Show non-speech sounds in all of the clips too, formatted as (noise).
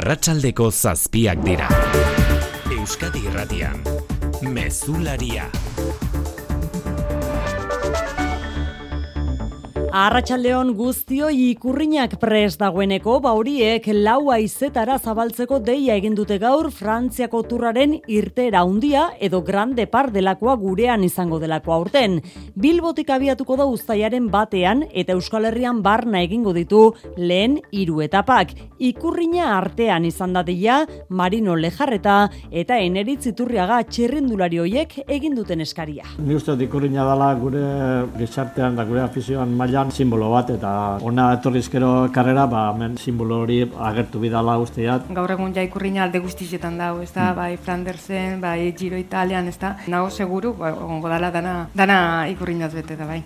arratsaldeko zazpiak dira. Euskadi irratian, mezularia. Arratxaldeon guztio ikurriñak pres dagoeneko, bauriek lau aizetara zabaltzeko deia egin dute gaur Frantziako turraren irtera handia edo grande par delakoa gurean izango delakoa urten. Bilbotik abiatuko da uztaiaren batean eta Euskal Herrian barna egingo ditu lehen hiru etapak. Ikurriña artean izan datia Marino Lejarreta eta Eneritz Iturriaga txirrindulari hoiek egin duten eskaria. Ni uste ikurriña dela gure gizartean da gure afizioan maila simbolo bat eta ona etorrizkero karrera ba hemen simbolo hori agertu bidala guztiat. Gaur egun ja ikurriña alde guztietan dago, ez da, mm. bai Flandersen, bai Giro Italian, ez da. Nago seguru, ba, ongo dala dana, dana ikurriñaz bete da, bai.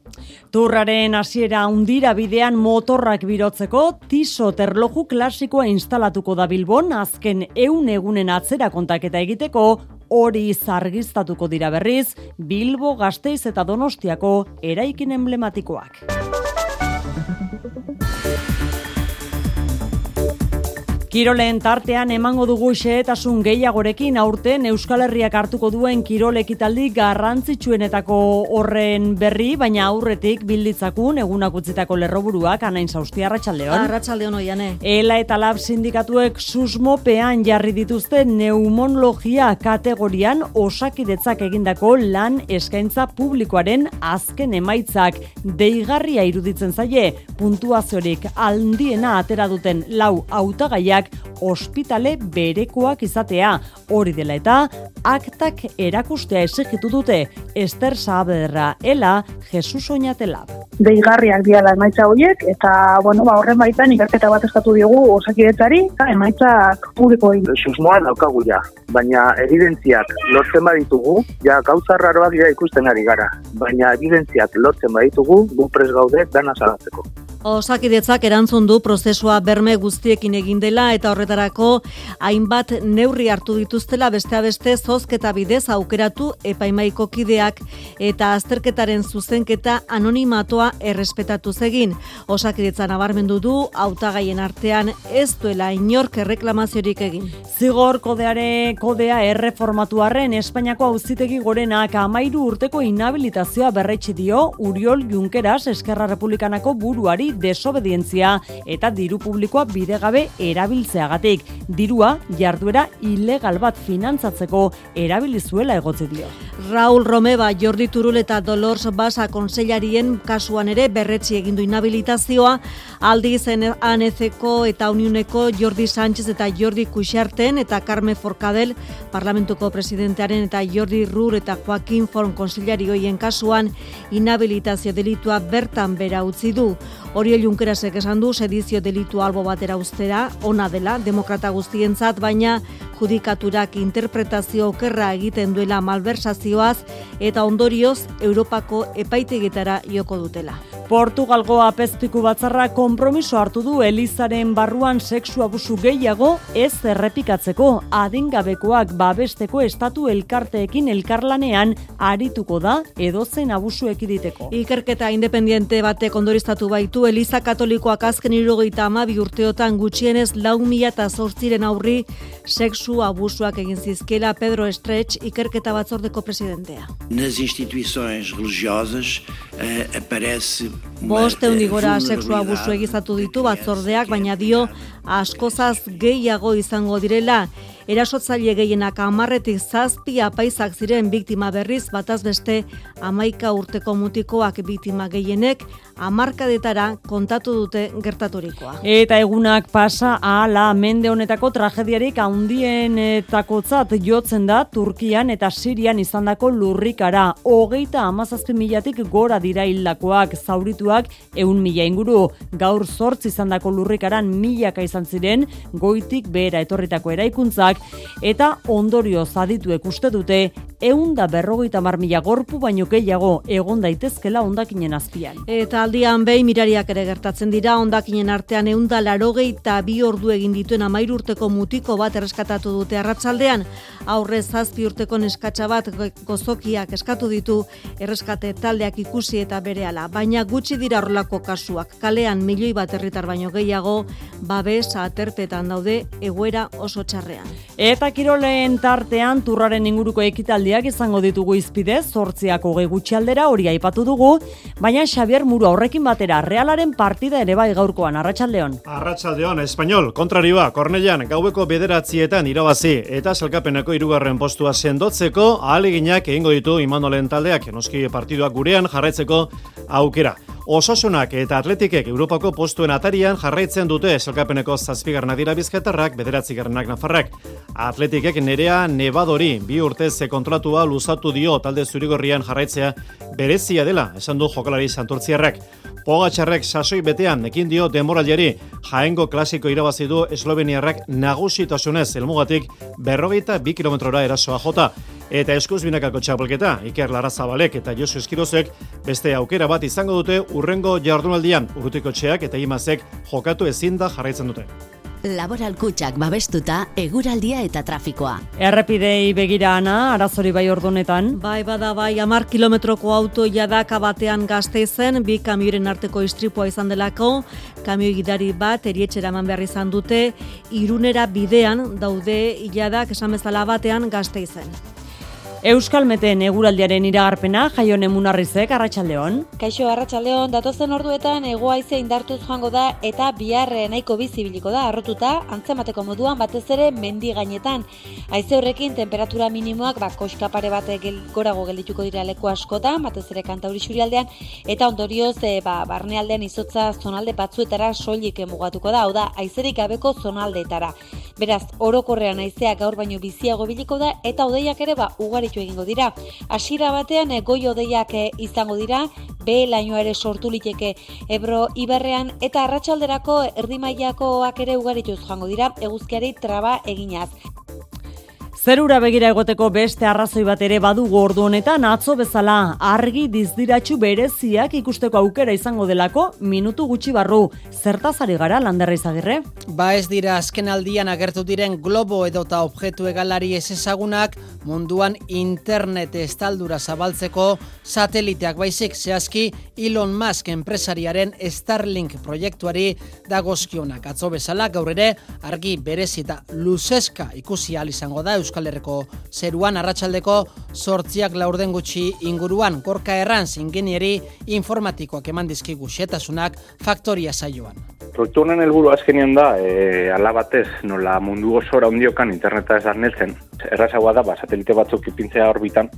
Turraren hasiera undira bidean motorrak birotzeko, tiso terloju klasikoa instalatuko da Bilbon, azken eun egunen atzera kontaketa egiteko, hori zargiztatuko dira berriz, Bilbo, Gasteiz eta Donostiako eraikin emblematikoak. thank (laughs) you Kirolen tartean emango dugu xehetasun gehiagorekin aurten Euskal Herriak hartuko duen kirol ekitaldi garrantzitsuenetako horren berri, baina aurretik bilditzakun egunak utzitako lerroburuak anain zauzti arratsaldeon. Arratsaldeon oiane. Ela eta lab sindikatuek susmopean jarri dituzte neumonologia kategorian osakidetzak egindako lan eskaintza publikoaren azken emaitzak deigarria iruditzen zaie puntuaziorik aldiena atera duten lau hautagaiak ospitale berekoak izatea. Hori dela eta aktak erakustea esegitu dute Ester Saaberra ela Jesus Oñatela. Deigarriak dira da emaitza horiek eta bueno, ba horren baitan ikerketa bat eskatu diogu osakidetzari, eta emaitzak publiko egin. Susmoa daukagu ja, baina evidentziak lortzen baditugu, ja gauza raroak dira ikusten ari gara, baina evidentziak lortzen baditugu, gu pres gaude dana salatzeko. Osakidetzak erantzun du prozesua berme guztiekin egin dela eta horretarako hainbat neurri hartu dituztela beste beste zozketa bidez aukeratu epaimaiko kideak eta azterketaren zuzenketa anonimatoa errespetatu zegin. Osakidetza nabarmendu du hautagaien artean ez duela inork erreklamaziorik egin. Zigor kodeare kodea erreformatuarren Espainiako auzitegi gorenak amairu urteko inhabilitazioa berretxe dio Uriol Junqueras Eskerra Republikanako buruari desobedientzia eta diru publikoa bidegabe erabiltzeagatik. Dirua jarduera ilegal bat finantzatzeko erabilizuela egotzi dio. Raul Romeba, Jordi Turul eta Dolors Basa konsellarien kasuan ere berretzi egindu inhabilitazioa, aldi zen anezeko eta uniuneko Jordi Sánchez eta Jordi Kuxarten eta Carme Forcadel parlamentuko presidentearen eta Jordi Rur eta Joaquin Forn konsellarioien kasuan inhabilitazio delitua bertan bera utzi du. Oriol Junkerasek esan du sedizio delitu albo batera ustera, ona dela, demokrata guztientzat, baina judikaturak interpretazio okerra egiten duela malversazioaz eta ondorioz Europako epaitegitara joko dutela. Portugalgo apezpiku batzarra konpromiso hartu du Elizaren barruan sexu abusu gehiago ez errepikatzeko adingabekoak babesteko estatu elkarteekin elkarlanean arituko da edozen abusu ekiditeko. Ikerketa independiente batek ondoriztatu baitu Eliza Katolikoak azken irurogeita amabi urteotan gutxienez lau mila eta zortziren aurri sexu abusuak egin zizkela Pedro Estretx ikerketa batzordeko presidentea. Nas instituições religiosas eh, aparece Bost eundigora seksua abusu egizatu ditu batzordeak, baina dio askozaz gehiago izango direla erasotzaile gehienak amarretik zazpi apaizak ziren biktima berriz, bataz beste amaika urteko mutikoak biktima gehienek, amarkadetara kontatu dute gertaturikoa. Eta egunak pasa ala mende honetako tragediarik haundien takotzat jotzen da Turkian eta Sirian izandako lurrikara. Hogeita amazazpi milatik gora dira hildakoak zaurituak eun mila inguru. Gaur zortz izandako lurrikaran milaka izan ziren goitik behera etorritako eraikuntzak eta ondorio zadituek uste dute eunda berrogeita mar mila gorpu baino gehiago egon daitezkela ondakinen azpian. Eta aldian behi mirariak ere gertatzen dira, ondakinen artean eunda larogei eta bi ordu egin dituen amair urteko mutiko bat erreskatatu dute arratsaldean aurre zazpi urteko neskatsa bat gozokiak eskatu ditu erreskate taldeak ikusi eta berehala. Baina gutxi dira horrelako kasuak, kalean milioi bat herritar baino gehiago, babes aterpetan daude egoera oso txarrean. Eta kiroleen tartean turraren inguruko ekitaldiak izango ditugu izpide, zortziako gehi gutxi aldera hori aipatu dugu, baina Xavier Muru horrekin batera realaren partida ere bai gaurkoan, Arratxaldeon. Arratxaldeon, Espanyol, kontrarioa, Kornelian, gaueko bederatzietan irabazi eta salkapeneko irugarren postua sendotzeko ahaleginak egingo ditu Imanolen taldeak, noski partiduak gurean jarraitzeko aukera. Osasunak eta atletikek Europako postuen atarian jarraitzen dute esalkapeneko zazpigarna dira bizketarrak, bederatzi nafarrak. Atletikek nerea nebadori bi urtez kontratua luzatu dio talde zurigorrian jarraitzea berezia dela, esan du jokalari santurtziarrak. Pogatxarrek sasoi betean ekin dio demoraliari jaengo klasiko irabazi du esloveniarrak nagusitasunez elmugatik berrogeita bi kilometrora erasoa jota. Eta eskuz binakako txapelketa, Iker Larazabalek eta Josu Eskirozek beste aukera bat izango dute urrengo jardunaldian urrutiko txeak eta imazek jokatu ezin da jarraitzen dute. Laboral kutsak babestuta, eguraldia eta trafikoa. Errepidei begira ana, arazori bai ordunetan. Bai, bada bai, amar kilometroko auto jadaka batean gazte zen, bi kamioren arteko istripua izan delako, kamioi gidari bat, erietxera eman behar izan dute, irunera bidean daude jadak esan bezala batean gazte zen. Euskalmeten eguraldiaren iragarpena jaion emunarrizek arratsaldeon. Kaixo arratsaldeon datozen orduetan egoaize indartuz joango da eta bihar nahiko bizibiliko da arrotuta antzemateko moduan batez ere mendi gainetan. Haize horrekin temperatura minimoak ba koska pare bat gorago geldituko dira leku askotan batez ere kantauri xurialdean eta ondorioz e, ba barnealdean izotza zonalde batzuetara soilik mugatuko da, hau da haizerik gabeko zonaldeetara. Beraz, orokorrean haizea gaur baino biziago biliko da eta odeiak ere ba ugari egingo dira. Hasiera batean e, goi odeiak eh, izango dira, be lainoa ere sortu liteke Ebro Iberrean eta arratsalderako erdimailakoak ere ugarituz joango dira eguzkiari traba eginaz. Zerura begira egoteko beste arrazoi bat ere badugu ordu honetan atzo bezala argi dizdiratxu bereziak ikusteko aukera izango delako minutu gutxi barru. Zertazari gara landerra izagirre? Ba ez dira azken aldian agertu diren globo edota objektu egalari ez ezagunak munduan internet estaldura zabaltzeko sateliteak baizik zehazki Elon Musk enpresariaren Starlink proiektuari dagozkionak. Atzo bezala gaur ere argi berezi eta luzeska ikusi izango da Euskal Herriko zeruan arratsaldeko sortziak laurden gutxi inguruan korka erran zingenieri informatikoak eman dizkigu xetasunak faktoria saioan. Proiektu honen helburu azkenien da, e, ala batez, nola mundu osora ondiokan interneta ez arnetzen, errazagoa da, ba, satelite batzuk ipintzea orbitan,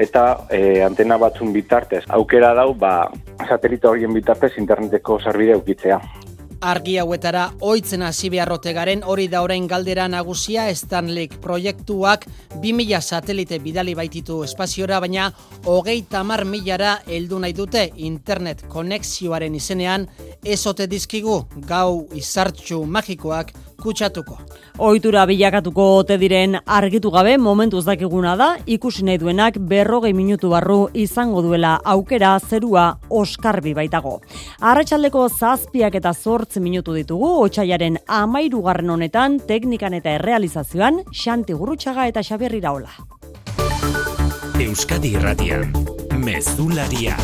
eta e, antena batzun bitartez. Aukera dau, ba, satelite horien bitartez interneteko zerbide ukitzea. Argi hauetara oitzen hasi beharrote garen hori da orain galdera nagusia Stanley proiektuak 2000 satelite bidali baititu espaziora baina hogeita mar milara heldu nahi dute internet konexioaren izenean. Ezote dizkigu gau izartxu magikoak kutsatuko. Ohitura bilakatuko ote diren argitu gabe momentu ez dakiguna da, ikusi nahi duenak berrogei minutu barru izango duela aukera zerua oskarbi baitago. Arratxaldeko zazpiak eta zortz minutu ditugu, otxaiaren amairugarren honetan, teknikan eta errealizazioan, Xanti Gurutxaga eta Xabier Iraola. Euskadi Irratian, Mezularia,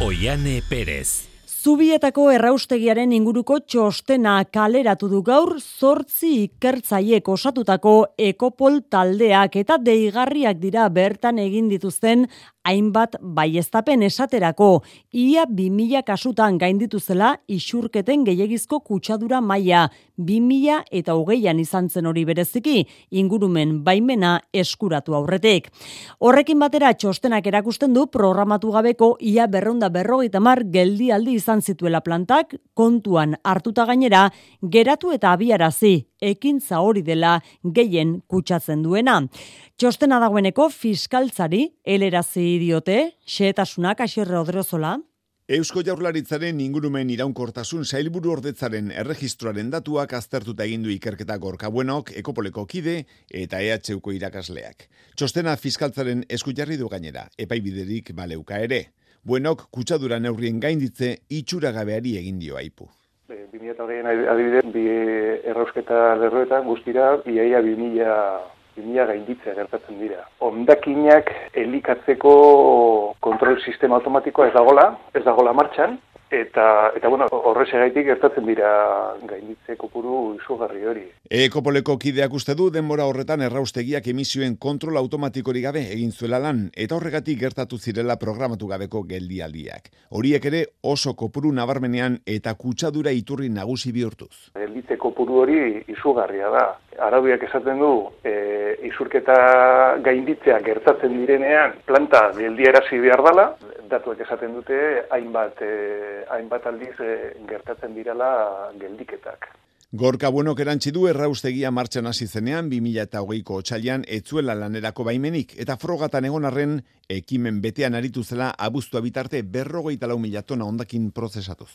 Oiane Perez. Zubietako erraustegiaren inguruko txostena kaleratu du gaur zortzi ikertzaiek osatutako ekopol taldeak eta deigarriak dira bertan egin dituzten hainbat baiestapen esaterako. Ia 2000 kasutan gainditu zela isurketen gehiegizko kutsadura maila 2000 eta hogeian izan zen hori bereziki ingurumen baimena eskuratu aurretek. Horrekin batera txostenak erakusten du programatu gabeko ia berronda berrogeita mar geldialdi izan zituela plantak kontuan hartuta gainera geratu eta abiarazi ekintza hori dela gehien kutsatzen duena. Txostena dagoeneko fiskaltzari elerazi diote, xeetasunak asierre odrozola. Eusko Jaurlaritzaren ingurumen iraunkortasun sailburu ordetzaren erregistroaren datuak aztertuta egin du ikerketa gorka buenok, ekopoleko kide eta EHUko irakasleak. Txostena fiskaltzaren esku jarri du gainera, epaibiderik baleuka ere. Buenok kutsadura neurrien gainditze itxuragabeari egin dio aipu. 2008 adibidez, bi errausketa lerroetan guztira, iaia 2000 bimila gainditzea gertatzen dira. Ondakinak elikatzeko kontrol sistema automatikoa ez dagola, ez dagola martxan, eta eta bueno, horrexegaitik gertatzen dira gainditze kopuru izugarri hori. Ekopoleko kideak uste du denbora horretan erraustegiak emisioen kontrol automatikori gabe egin zuela lan eta horregatik gertatu zirela programatu gabeko geldialdiak. Horiek ere oso kopuru nabarmenean eta kutsadura iturri nagusi bihurtuz. Gelditze kopuru hori izugarria da. Araudiak esaten du, e, izurketa gainditzea gertatzen direnean planta geldiarazi behar dela, datuek esaten dute hainbat eh, hainbat aldiz eh, gertatzen direla geldiketak. Gorka buenok erantzi du erraustegia martxan hasi zenean 2008ko otxailan etzuela lanerako baimenik eta frogatan egon arren ekimen betean aritu zela abuztua bitarte berrogeita lau mila tona ondakin prozesatuz.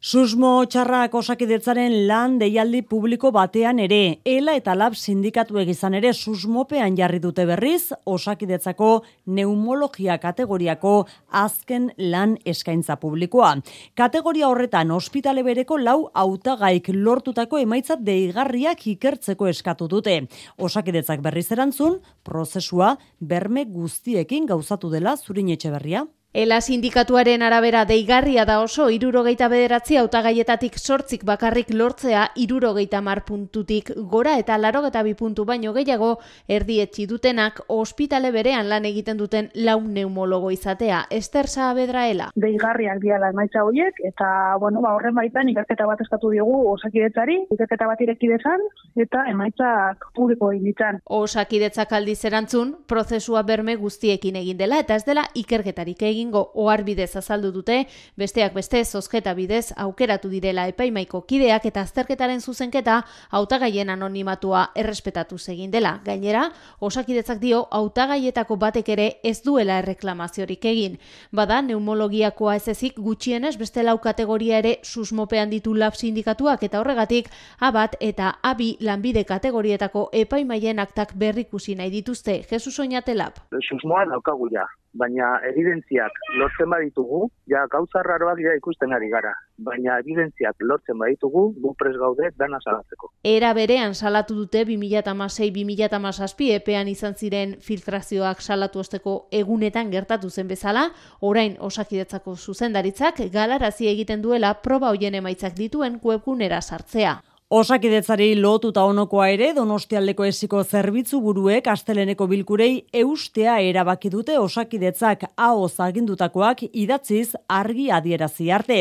Susmo txarrak osakidetzaren lan deialdi publiko batean ere, ela eta lab sindikatu egizan ere susmopean jarri dute berriz, osakidetzako neumologia kategoriako azken lan eskaintza publikoa. Kategoria horretan ospitale bereko lau hautagaik lortutako emaitzat deigarriak ikertzeko eskatu dute. Osakidetzak berriz erantzun, prozesua berme guztiekin gauzatu dela zurin etxe berria. Ela sindikatuaren arabera deigarria da oso irurogeita bederatzi autagaietatik sortzik bakarrik lortzea irurogeita mar puntutik gora eta larogeta bi puntu baino gehiago erdietxi dutenak ospitale berean lan egiten duten lau neumologo izatea. Ester Saabedraela. Deigarriak diala emaitza horiek eta bueno, ba, horren baitan ikerketa bat eskatu diogu osakidetzari, ikerketa bat ireki dezan eta emaitzak publiko egin Osakidetzak aldiz erantzun, prozesua berme guztiekin egin dela eta ez dela ikerketarik egin egingo ohar bidez azaldu dute, besteak beste zozketa bidez aukeratu direla epaimaiko kideak eta azterketaren zuzenketa hautagaien anonimatua errespetatu egin dela. Gainera, osakidetzak dio hautagaietako batek ere ez duela erreklamaziorik egin. Bada, neumologiakoa ez ezik gutxienez beste lau kategoria ere susmopean ditu lab sindikatuak eta horregatik abat eta abi lanbide kategorietako epaimaien aktak berrikusi nahi dituzte. Jesus Oñatelab. Susmoa daukagu ja baina evidentziak lortzen baditugu, ja gauza raroak ja ikusten ari gara. Baina evidentziak lortzen baditugu, gu pres gaude dana salatzeko. Era berean salatu dute 2016-2017 epean izan ziren filtrazioak salatu osteko egunetan gertatu zen bezala, orain osakidetzako zuzendaritzak galarazi egiten duela proba hoien emaitzak dituen webgunera sartzea. Osakidetzari lotuta onokoa ere Donostialdeko esiko zerbitzu buruek asteleneko bilkurei eustea erabaki dute osakidetzak hau zagindutakoak idatziz argi adierazi arte.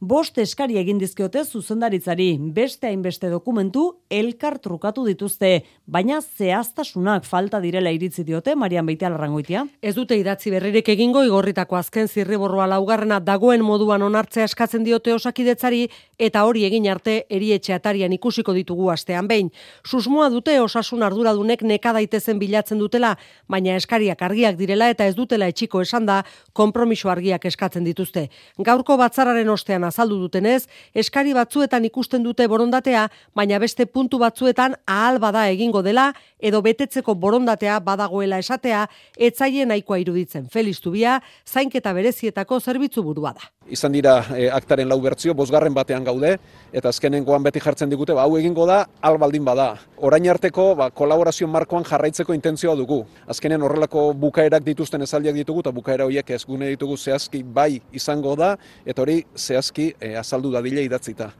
Bost eskari egin dizkiote zuzendaritzari beste hainbeste dokumentu elkar trukatu dituzte, baina zehaztasunak falta direla iritzi diote Marian Beitea Larrangoitia. Ez dute idatzi berririk egingo igorritako azken zirriborroa laugarrena dagoen moduan onartzea eskatzen diote osakidetzari eta hori egin arte erietxe atarian ikusiko ditugu astean behin. Susmoa dute osasun arduradunek neka daitezen bilatzen dutela, baina eskariak argiak direla eta ez dutela etxiko esan da konpromiso argiak eskatzen dituzte. Gaurko batzararen ostean azaldu dutenez, eskari batzuetan ikusten dute borondatea, baina beste puntu batzuetan ahal bada egingo dela edo betetzeko borondatea badagoela esatea, etzaien nahikoa iruditzen. Feliz Tubia, zainketa berezietako zerbitzu burua da. Izan dira e, aktaren lau bertzio, bosgarren batean gaude, eta azkenengoan beti jartzen digute, ba, hau egingo da, albaldin bada. Orain arteko, ba, kolaborazio markoan jarraitzeko intentzioa dugu. Azkenen horrelako bukaerak dituzten ezaldiak ditugu, eta bukaera horiek ez gune ditugu zehazki bai izango da, eta hori zehazki e, azaldu dadile idatzita.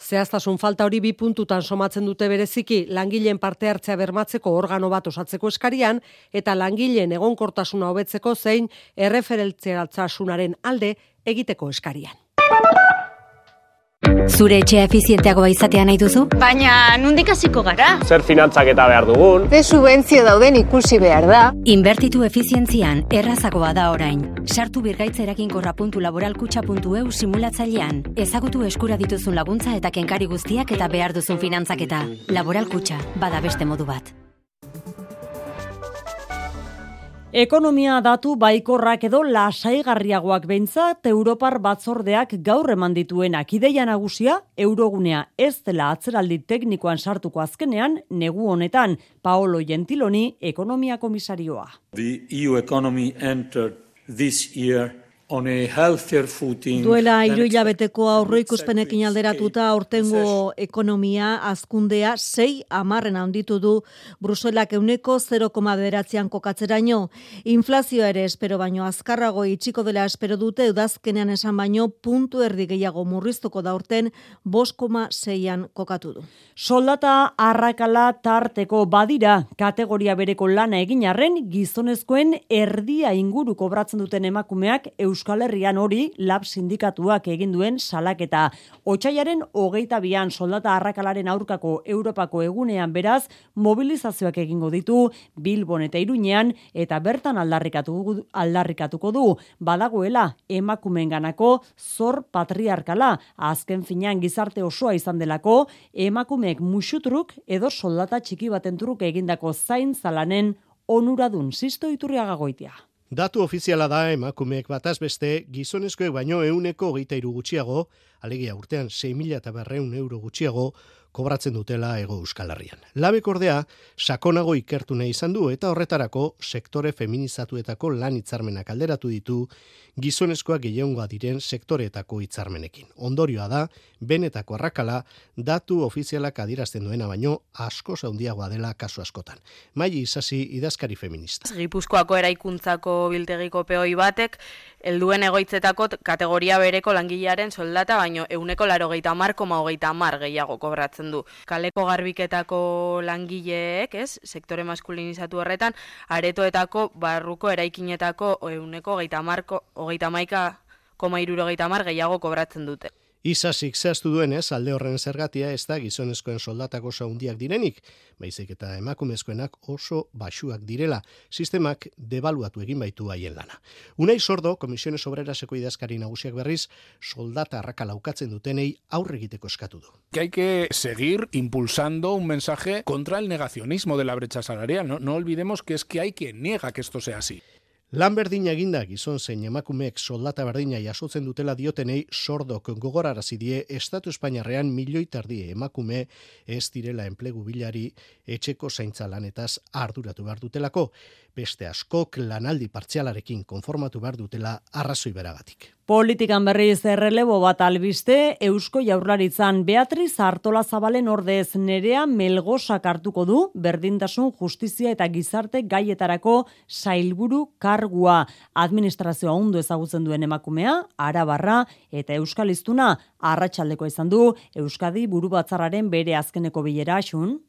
Zehaztasun falta hori bi puntutan somatzen dute bereziki langileen parte hartzea bermatzeko organo bat osatzeko eskarian eta langileen egonkortasuna hobetzeko zein erreferentzialtasunaren alde egiteko eskarian. Zure etxea efizienteagoa izatea nahi duzu? Baina, nundik hasiko gara? Zer finantzak eta behar dugun? Ze subentzio dauden ikusi behar da? Inbertitu efizientzian, errazagoa da orain. Sartu birgaitzerakin.laboralkutxa.eu simulatzailean. Ezagutu eskura dituzun laguntza eta kenkari guztiak eta behar duzun finantzak eta. Laboralkutxa, bada beste modu bat. Ekonomia datu baikorrak edo lasaigarriagoak behintzat Europar batzordeak gaur eman dituen akideia nagusia eurogunea ez dela atzeraldi teknikoan sartuko azkenean negu honetan Paolo Gentiloni ekonomia komisarioa. The EU economy entered this year on a healthier footing. Duela hiru hilabeteko aurreikuspenekin alderatuta aurtengo ekonomia azkundea sei amarren handitu du Bruselak euneko 0,beratzean kokatzeraino. Inflazioa ere espero baino azkarrago itxiko dela espero dute udazkenean esan baino puntu erdi gehiago murriztuko da urten 5,6an kokatu du. Soldata arrakala tarteko badira kategoria bereko lana egin arren gizonezkoen erdia inguru kobratzen duten emakumeak Euskal Herrian hori lab sindikatuak egin duen salaketa. Otsaiaren hogeita bian soldata arrakalaren aurkako Europako egunean beraz mobilizazioak egingo ditu Bilbon eta Iruñean eta bertan aldarrikatu, aldarrikatuko du badagoela emakumeenganako zor patriarkala azken finean gizarte osoa izan delako emakumeek musutruk edo soldata txiki baten truk egindako zain zalanen onuradun sisto iturriaga goitia. Datu ofiziala da emakumeek bataz beste gizonezkoek baino euneko hogeita iru gutxiago, alegia urtean 6.000 eta berreun euro gutxiago, kobratzen dutela ego euskal herrian. Labek ordea, sakonago ikertu nahi izan du eta horretarako sektore feminizatuetako lan hitzarmenak alderatu ditu gizonezkoa gehiongoa diren sektoreetako hitzarmenekin. Ondorioa da, benetako arrakala, datu ofizialak adirazten duena baino asko zaundiagoa dela kasu askotan. Mai izasi idazkari feminista. Gipuzkoako eraikuntzako biltegiko peoi batek, helduen egoitzetako kategoria bereko langilearen soldata, baino euneko laro geita mar, koma hogeita mar gehiago kobratzen du. Kaleko garbiketako langileek, ez, sektore maskulinizatu horretan, aretoetako barruko eraikinetako euneko geita marko, hogeita maika, koma iruro geita mar gehiago kobratzen dute. Isasik zehaztu duenez, alde horren zergatia ez da gizonezkoen soldatako saundiak direnik, baizik eta emakumezkoenak oso basuak direla, sistemak debaluatu egin baitu haien lana. Unai sordo, Komisiones Obreraseko idazkari nagusiak berriz, soldata arraka laukatzen dutenei aurre egiteko eskatu du. Que hay que seguir impulsando un mensaje contra el negacionismo de la brecha salarial. No, no olvidemos que es que hay quien niega que esto sea así. Lan berdina eginda gizon zein emakumeek soldata berdina jasotzen dutela diotenei sordok gogorarazi die Estatu Espainiarrean milioi tardi emakume ez direla enplegu bilari etxeko zaintza lanetaz arduratu behar dutelako, beste askok lanaldi partzialarekin konformatu behar dutela arrazoi beragatik. Politikan berriz errelebo bat albiste, Eusko Jaurlaritzan Beatriz Artola Zabalen ordez nerea melgosak hartuko du, berdintasun justizia eta gizarte gaietarako sailburu kargua. Administrazioa ondo ezagutzen duen emakumea, arabarra eta euskaliztuna arratsaldeko izan du, Euskadi buru batzarraren bere azkeneko bilera asun.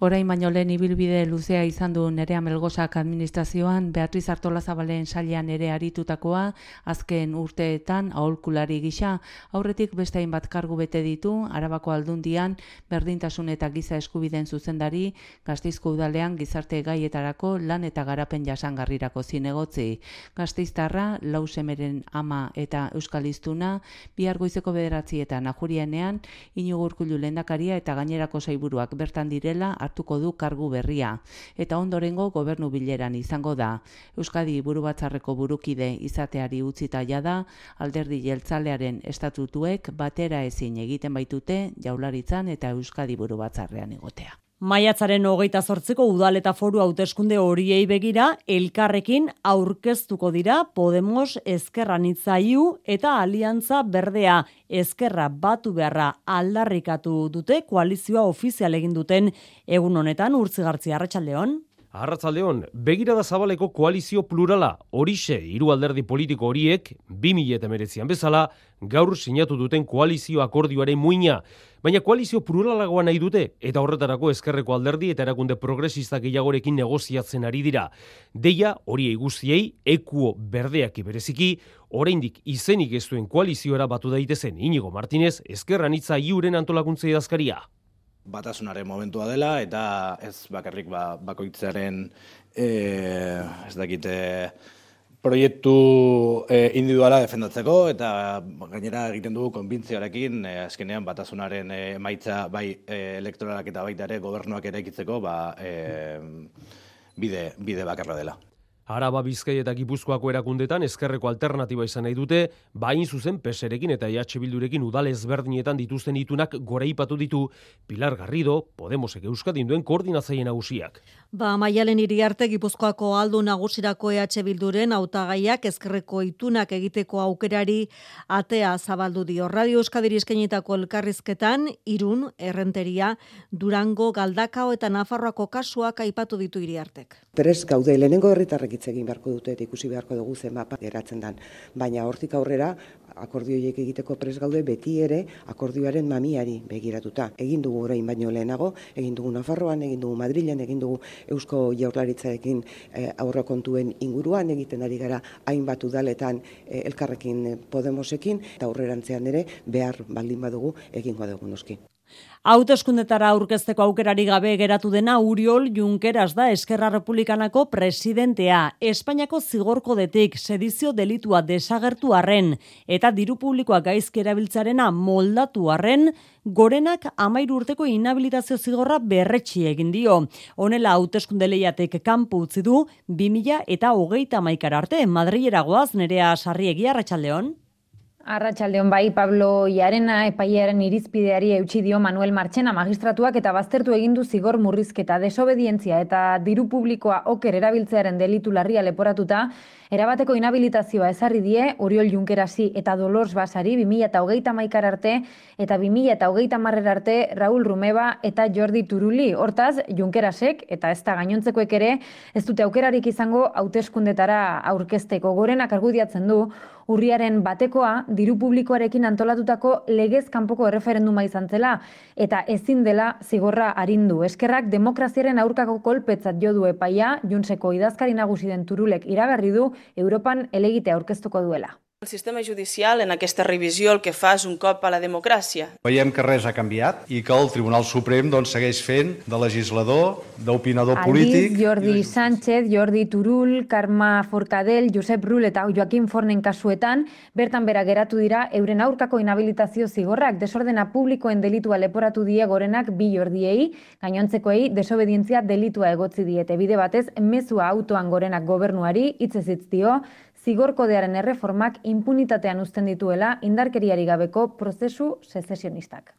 Orain baino lehen ibilbide luzea izan du nerea melgosak administrazioan, Beatriz Artola Zabalen salian ere aritutakoa, azken urteetan aholkulari gisa, aurretik beste hainbat kargu bete ditu, arabako aldundian, berdintasun eta giza eskubiden zuzendari, gaztizko udalean gizarte gaietarako lan eta garapen jasangarrirako zinegotzi. Gaztiztarra, lausemeren ama eta euskaliztuna, bihar goizeko bederatzi eta najurienean, inugurkulu lendakaria eta gainerako zaiburuak bertan direla, hartuko du kargu berria eta ondorengo gobernu bileran izango da. Euskadi burubatzarreko burukide izateari utzita da alderdi jeltzalearen estatutuek batera ezin egiten baitute jaularitzan eta Euskadi burubatzarrean egotea. Maiatzaren hogeita zortzeko udal eta foru hauteskunde horiei begira, elkarrekin aurkeztuko dira Podemos Ezkerra Nitzaiu eta Aliantza Berdea Ezkerra batu beharra aldarrikatu dute koalizioa ofizial egin duten egun honetan urtzigartzi arratsaldeon. Arratzaldeon, begirada zabaleko koalizio plurala, horixe hiru alderdi politiko horiek, 2008an bezala, gaur sinatu duten koalizio akordioaren muina. Baina koalizio pluralagoa nahi dute, eta horretarako ezkerreko alderdi eta erakunde progresista gehiagorekin negoziatzen ari dira. Deia, hori eguziei, ekuo berdeak ibereziki, oraindik izenik ez duen koalizioara batu daitezen Inigo Martinez, ezkerran itza iuren antolakuntzei dazkaria batasunaren momentua dela eta ez bakarrik ba, bakoitzaren e, ez dakite proiektu e, individuala defendatzeko eta gainera egiten dugu konbintzioarekin e, azkenean batasunaren e, emaitza bai e, elektoralak eta baita ere gobernuak eraikitzeko ba, e, bide, bide bakarra dela. Araba Bizkai eta Gipuzkoako erakundetan ezkerreko alternatiba izan nahi dute, bain zuzen peserekin eta EH Bildurekin udal ezberdinetan dituzten itunak goreipatu ditu Pilar Garrido, Podemosek Euskadin duen koordinatzaile nagusiak. Ba, maialen iriarte Gipuzkoako aldu nagusirako EH Bilduren hautagaiak ezkerreko itunak egiteko aukerari atea zabaldu dio. Radio Euskadiri eskainitako elkarrizketan, irun, errenteria, Durango, Galdakao eta Nafarroako kasuak aipatu ditu iriartek. Tres gaude, lehenengo herritarrek hitz egin beharko dute eta ikusi beharko dugu zen mapa geratzen dan. Baina hortik aurrera, akordioiek egiteko pres gaude beti ere akordioaren mamiari begiratuta. Egin dugu orain baino lehenago, egin dugu Nafarroan, egin dugu Madrilen, egin dugu Eusko Jaurlaritzarekin e, aurrekontuen inguruan egiten ari gara hainbat udaletan e, elkarrekin Podemosekin eta aurrerantzean ere behar baldin badugu egingo dugu noski. Hauteskundetara aurkezteko aukerari gabe geratu dena Uriol Junqueras da Eskerra Republikanako presidentea. Espainiako zigorko detik sedizio delitua desagertu arren eta diru publikoa gaizki erabiltzarena moldatu arren, gorenak amairu urteko inhabilitazio zigorra berretxi egin dio. Honela hauteskunde lehiatek kanpu utzi du 2000 eta hogeita maikara arte Madrilera goaz nerea sarriegia ratxaldeon. Arratxaldeon bai, Pablo Iarena epaiaren irizpideari eutxi dio Manuel Martxena magistratuak eta baztertu egindu zigor murrizketa desobedientzia eta diru publikoa oker erabiltzearen delitu larria leporatuta, erabateko inhabilitazioa ezarri die Oriol Junkerasi eta Dolors Basari 2000 eta hogeita maikar arte eta 2000 eta hogeita marrer arte Raul Rumeba eta Jordi Turuli. Hortaz, Junkerasek eta ez da gainontzekoek ere ez dute aukerarik izango hauteskundetara aurkezteko gorenak argudiatzen du urriaren batekoa diru publikoarekin antolatutako legez kanpoko erreferenduma izan zela eta ezin dela zigorra arindu. Eskerrak demokraziaren aurkako kolpetzat jo du epaia, Junseko idazkari nagusi den Turulek iragarri du Europan elegite aurkeztuko duela. El sistema judicial en aquesta revisió el que fa és un cop a la democràcia. Veiem que res ha canviat i que el Tribunal Suprem doncs, segueix fent de legislador, d'opinador polític... Jordi Sánchez, Jordi Turul, Carme Forcadell, Josep Rull eta Joaquim Fornen kasuetan, bertan bera geratu dira euren aurkako inhabilitazio zigorrak, desordena publikoen delitua leporatu die gorenak bi jordiei, gainontzekoei desobedientzia delitua egotzi diete. Bide batez, mezua autoan gorenak gobernuari, hitzezitz dio, zigorkodearen erreformak impunitatean uzten dituela indarkeriari gabeko prozesu sezesionistak.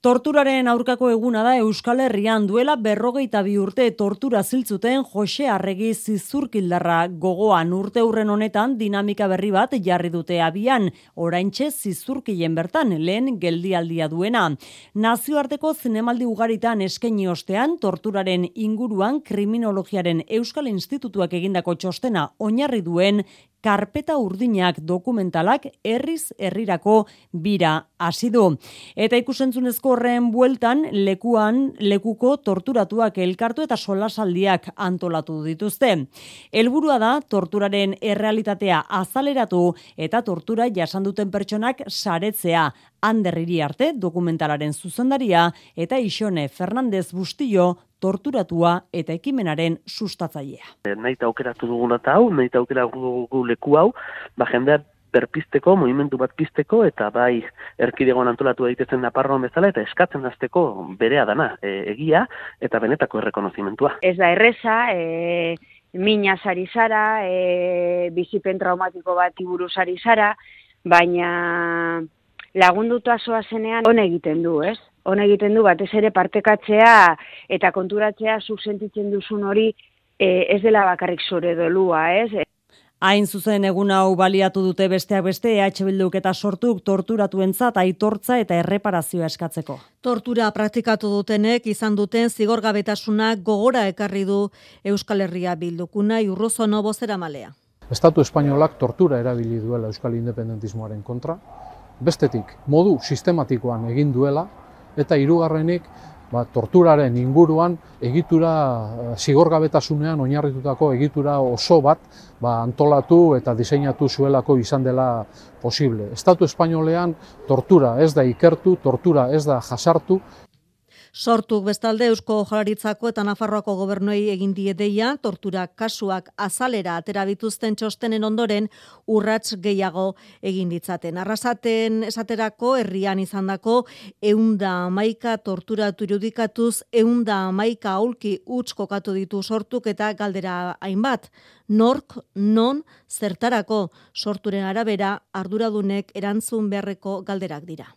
Torturaren aurkako eguna da Euskal Herrian. Duela berrogeita bi urte tortura ziltzuten Jose Arregi zizurkildarra. Gogoan urte hurren honetan dinamika berri bat jarri dute abian, oraintxe zizurkilen bertan lehen geldialdia duena. Nazioarteko zinemaldi ugaritan eskaini ostean torturaren inguruan kriminologiaren Euskal Institutuak egindako txostena oinarri duen karpeta urdinak dokumentalak herriz herrirako bira hasi du. Eta ikusentzunezko horren bueltan lekuan lekuko torturatuak elkartu eta solasaldiak antolatu dituzte. Helburua da torturaren errealitatea azaleratu eta tortura jasan duten pertsonak saretzea. Anderriri arte dokumentalaren zuzendaria eta Ixone Fernandez Bustillo torturatua eta ekimenaren sustatzailea. Eh, nahi eta aukeratu dugun eta hau, nahi eta aukeratu dugu leku hau, ba jendea berpisteko, movimentu bat pisteko, eta bai erkidegoan antolatu daitezen naparroan bezala, eta eskatzen azteko berea dana, e, egia eta benetako errekonozimentua. Ez da erresa, e, mina sari zara, e, bizipen traumatiko bat iburu sari zara, baina lagunduta soa zenean hone egiten du, ez? Hone egiten du batez ere partekatzea eta konturatzea zuk sentitzen duzun hori e, ez dela bakarrik zure dolua, ez? Hain zuzen egun hau baliatu dute besteak beste EH Bilduk eta sortuk torturatuentzat aitortza eta erreparazioa eskatzeko. Tortura praktikatu dutenek izan duten zigorgabetasuna gogora ekarri du Euskal Herria Bildukuna Urrozono bozera malea. Estatu espainolak tortura erabili duela Euskal Independentismoaren kontra, bestetik modu sistematikoan egin duela eta hirugarrenik ba, torturaren inguruan egitura eh, zigorgabetasunean oinarritutako egitura oso bat ba, antolatu eta diseinatu zuelako izan dela posible. Estatu espainolean tortura ez da ikertu, tortura ez da jasartu, Sortuk bestalde Eusko Jolaritzako eta Nafarroako gobernuei egin diedeia, tortura kasuak azalera atera bituzten txostenen ondoren urrats gehiago egin ditzaten. Arrasaten esaterako herrian izandako eunda maika torturatu irudikatuz eunda maika aulki utz kokatu ditu sortuk eta galdera hainbat. Nork, non, zertarako sorturen arabera arduradunek erantzun beharreko galderak dira.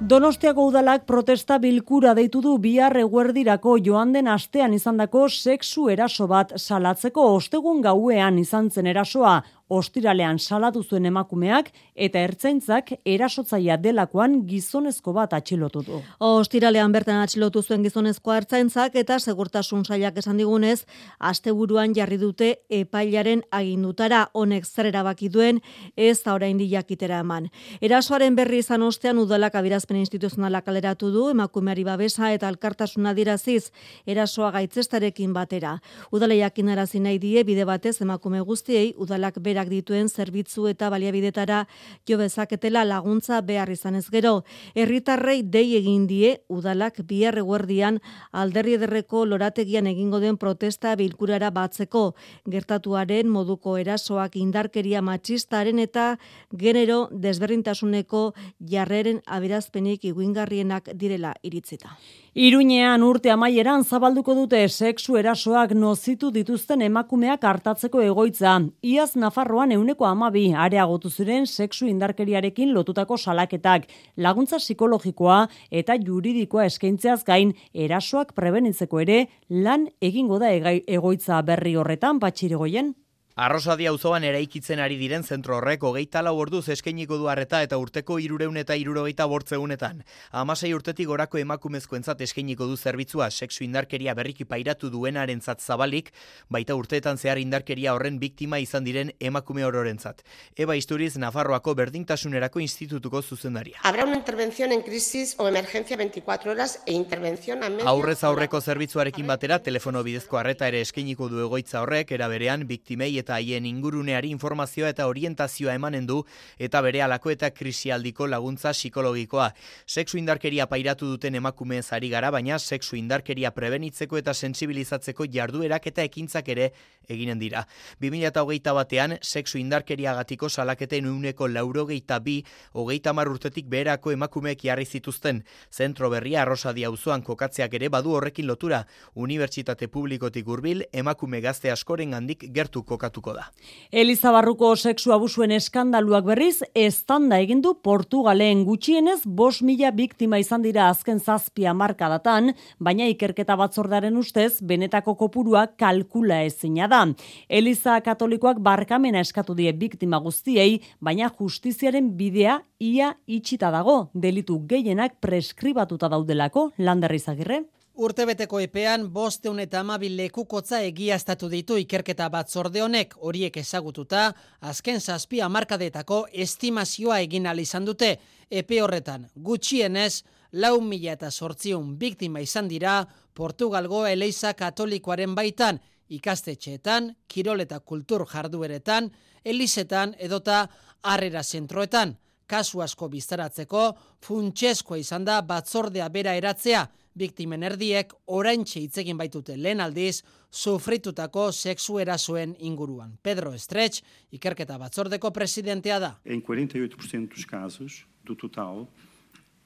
Donostiako udalak protesta bilkura deitu du bihar eguerdirako joan den astean izandako sexu eraso bat salatzeko ostegun gauean izan zen erasoa ostiralean salatu zuen emakumeak eta ertzaintzak erasotzaia delakoan gizonezko bat atxilotu du. Ostiralean bertan atxilotu zuen gizonezko ertzaintzak eta segurtasun sailak esan digunez, asteburuan jarri dute epailaren agindutara honek zer erabaki duen ez da orain jakitera eman. Erasoaren berri izan ostean udalak abirazpen instituzionalak kaleratu du emakumeari babesa eta alkartasuna diraziz erasoa gaitzestarekin batera. Udale jakinarazi nahi die bide batez emakume guztiei udalak bera berak dituen zerbitzu eta baliabidetara jo bezaketela laguntza behar izanez gero. Herritarrei dei egin die udalak bihar eguerdian alderri ederreko lorategian egingo den protesta bilkurara batzeko gertatuaren moduko erasoak indarkeria matxistaren eta genero desberdintasuneko jarreren aberazpenik iguingarrienak direla iritzita. Iruñean urte amaieran zabalduko dute sexu erasoak nozitu dituzten emakumeak hartatzeko egoitza. Iaz Nafarroan euneko amabi areagotu ziren sexu indarkeriarekin lotutako salaketak, laguntza psikologikoa eta juridikoa eskaintzeaz gain erasoak prebenitzeko ere lan egingo da egoitza berri horretan patxiregoien. Arrosadi auzoan eraikitzen ari diren zentro horrek hogeita lau orduz eskainiko du harreta eta urteko irureun eta irurogeita bortzeunetan. Amasei urtetik gorako emakumezko entzat eskainiko du zerbitzua sexu indarkeria berriki pairatu duenaren zat zabalik, baita urteetan zehar indarkeria horren biktima izan diren emakume ororentzat. Eba Isturiz, Nafarroako berdintasunerako institutuko zuzendaria. Habrá una intervención en crisis o emergencia 24 horas e intervención a medio... Aurrez aurreko zerbitzuarekin batera, telefono bidezko harreta ere eskainiko du egoitza horrek, era berean, biktimei eta haien inguruneari informazioa eta orientazioa emanen du eta bere alako eta krisialdiko laguntza psikologikoa. Sexu indarkeria pairatu duten emakume ari gara, baina sexu indarkeria prebenitzeko eta sensibilizatzeko jarduerak eta ekintzak ere eginen dira. 2008 batean, sexu indarkeria gatiko salaketen uneko laurogeita bi, hogeita urtetik beherako emakumeek jarri zituzten. Zentro berria arrosa diauzoan kokatzeak ere badu horrekin lotura. Unibertsitate publikotik urbil, emakume gazte askoren handik gertu kokatu gertatuko da. Eliza Barruko sexu abusuen eskandaluak berriz, estanda egin du Portugalen gutxienez bos mila biktima izan dira azken zazpia markadatan, baina ikerketa batzordaren ustez, benetako kopurua kalkula ezina da. Eliza katolikoak barkamena eskatu die biktima guztiei, baina justiziaren bidea ia itxita dago, delitu gehienak preskribatuta daudelako, landerri zagirre? Urtebeteko epean bosteun eta amabil lekukotza egiaztatu ditu ikerketa bat zorde honek horiek ezagututa, azken zazpia markadetako estimazioa egin izan dute. Epe horretan, gutxienez, lau mila eta sortziun biktima izan dira Portugalgo eleiza katolikoaren baitan, ikastetxeetan, kirol eta kultur jardueretan, elizetan edota harrera zentroetan. Kasu asko biztaratzeko, funtseskoa izan da batzordea bera eratzea, biktimen erdiek oraintxe hitz egin baitute lehen aldiz sufritutako sexu erasoen inguruan. Pedro Estretx, ikerketa batzordeko presidentea da. En 48% dos casos do total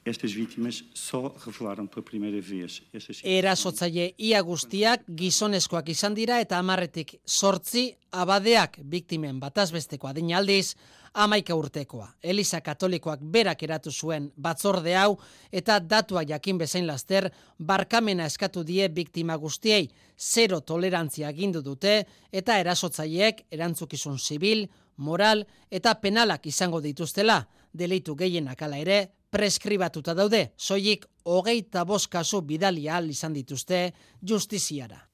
Estas vítimas só revelaram pela primeira vez. Erasotzaile ia guztiak gizonezkoak izan dira eta amarretik sortzi abadeak biktimen batazbesteko adina aldiz, amaika urtekoa. Eliza katolikoak berak eratu zuen batzorde hau eta datua jakin bezain laster barkamena eskatu die biktima guztiei zero tolerantzia gindu dute eta erasotzaileek erantzukizun zibil, moral eta penalak izango dituztela. Deleitu gehienak ala ere preskribatuta daude, soilik hogeita bost kasu bidali izan dituzte justiziara.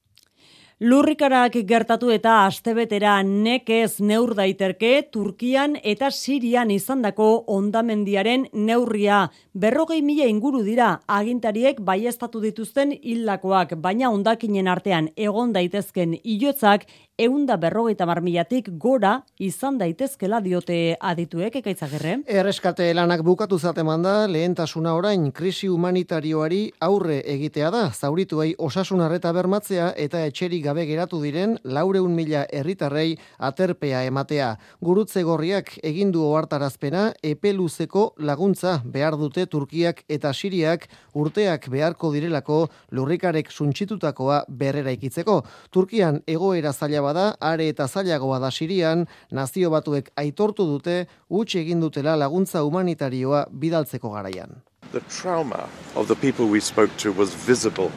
Lurrikarak gertatu eta astebetera nekez neur daiterke Turkian eta Sirian izandako ondamendiaren neurria. Berrogei mila inguru dira agintariek baiestatu dituzten hilakoak, baina ondakinen artean egon daitezken ilotzak eunda berrogeita marmilatik gora izan daitezkela diote adituek ekaitzagirre. Erreskate lanak bukatu zateman da, lehentasuna orain krisi humanitarioari aurre egitea da, zaurituei osasun arreta bermatzea eta etxerik gabe geratu diren laureun mila herritarrei aterpea ematea. Gurutze gorriak egindu ohartarazpena epeluzeko laguntza behar dute Turkiak eta Siriak urteak beharko direlako lurrikarek suntxitutakoa berrera ikitzeko. Turkian egoera zaila bada, are eta zailagoa da Sirian, nazio batuek aitortu dute, utxe egin dutela laguntza humanitarioa bidaltzeko garaian. The trauma of the people we spoke to was visible.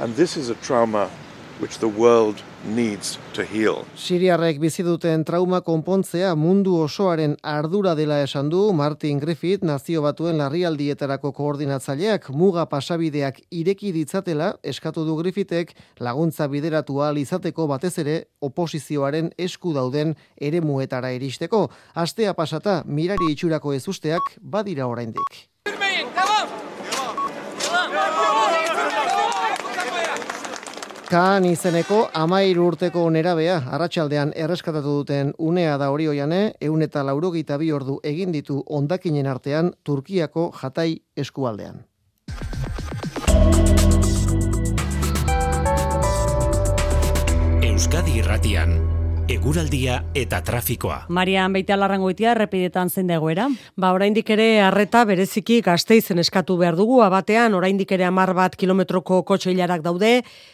And this is a trauma which the world needs to heal. Siriarrek bizi duten trauma konpontzea mundu osoaren ardura dela esan du Martin Griffith nazio batuen larrialdietarako koordinatzaileak muga pasabideak ireki ditzatela eskatu du Griffithek laguntza bideratu ahal izateko batez ere oposizioaren esku dauden eremuetara iristeko. Astea pasata mirari itxurako ezusteak badira oraindik. Kaan izeneko amair urteko nerabea arratsaldean erreskatatu duten unea da hori oiane, eun eta laurogeita bi ordu egin ditu ondakinen artean Turkiako jatai eskualdean. Euskadi irratian eguraldia eta trafikoa. Marian Beita Larrangoitia errepidetan zein dagoera? Ba, oraindik ere harreta bereziki gazteizen eskatu behar dugu, abatean oraindik ere amar bat kilometroko kotxe hilarak daude,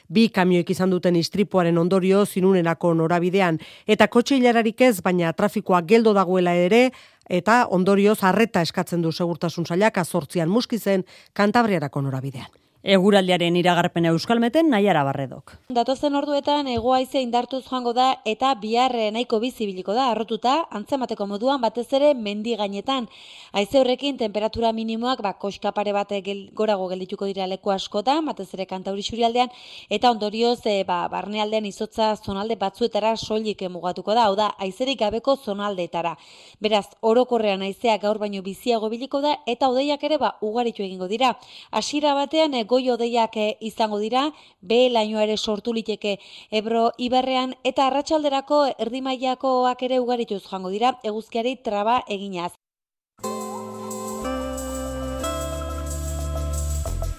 bi kamioik izan duten istripuaren ondorio zinunerako norabidean, eta kotxe hilararik ez, baina trafikoa geldo dagoela ere, eta ondorioz harreta eskatzen du segurtasun zailak azortzian muskizen kantabriarako norabidean. Eguraldiaren iragarpen euskalmeten nahiara barredok. Datozen orduetan egoaize indartuz joango da eta biharre nahiko bizibiliko da arrotuta antzemateko moduan batez ere mendi gainetan. Haize horrekin temperatura minimoak ba, koskapare bat gel, gorago geldituko dira leku askotan, batez ere kantauri xurialdean, eta ondorioz e, ba, barnealdean izotza zonalde batzuetara soilik emugatuko da, hau da, haizerik gabeko zonaldeetara. Beraz, orokorrean haizea gaur baino biziago biliko da, eta odeiak ere ba, ugaritu egingo dira. Hasiera batean, goi odeiak eh, izango dira, be laino ere sortu liteke Ebro Iberrean eta arratsalderako erdimailakoak ere ugarituz jango dira eguzkiari traba eginaz.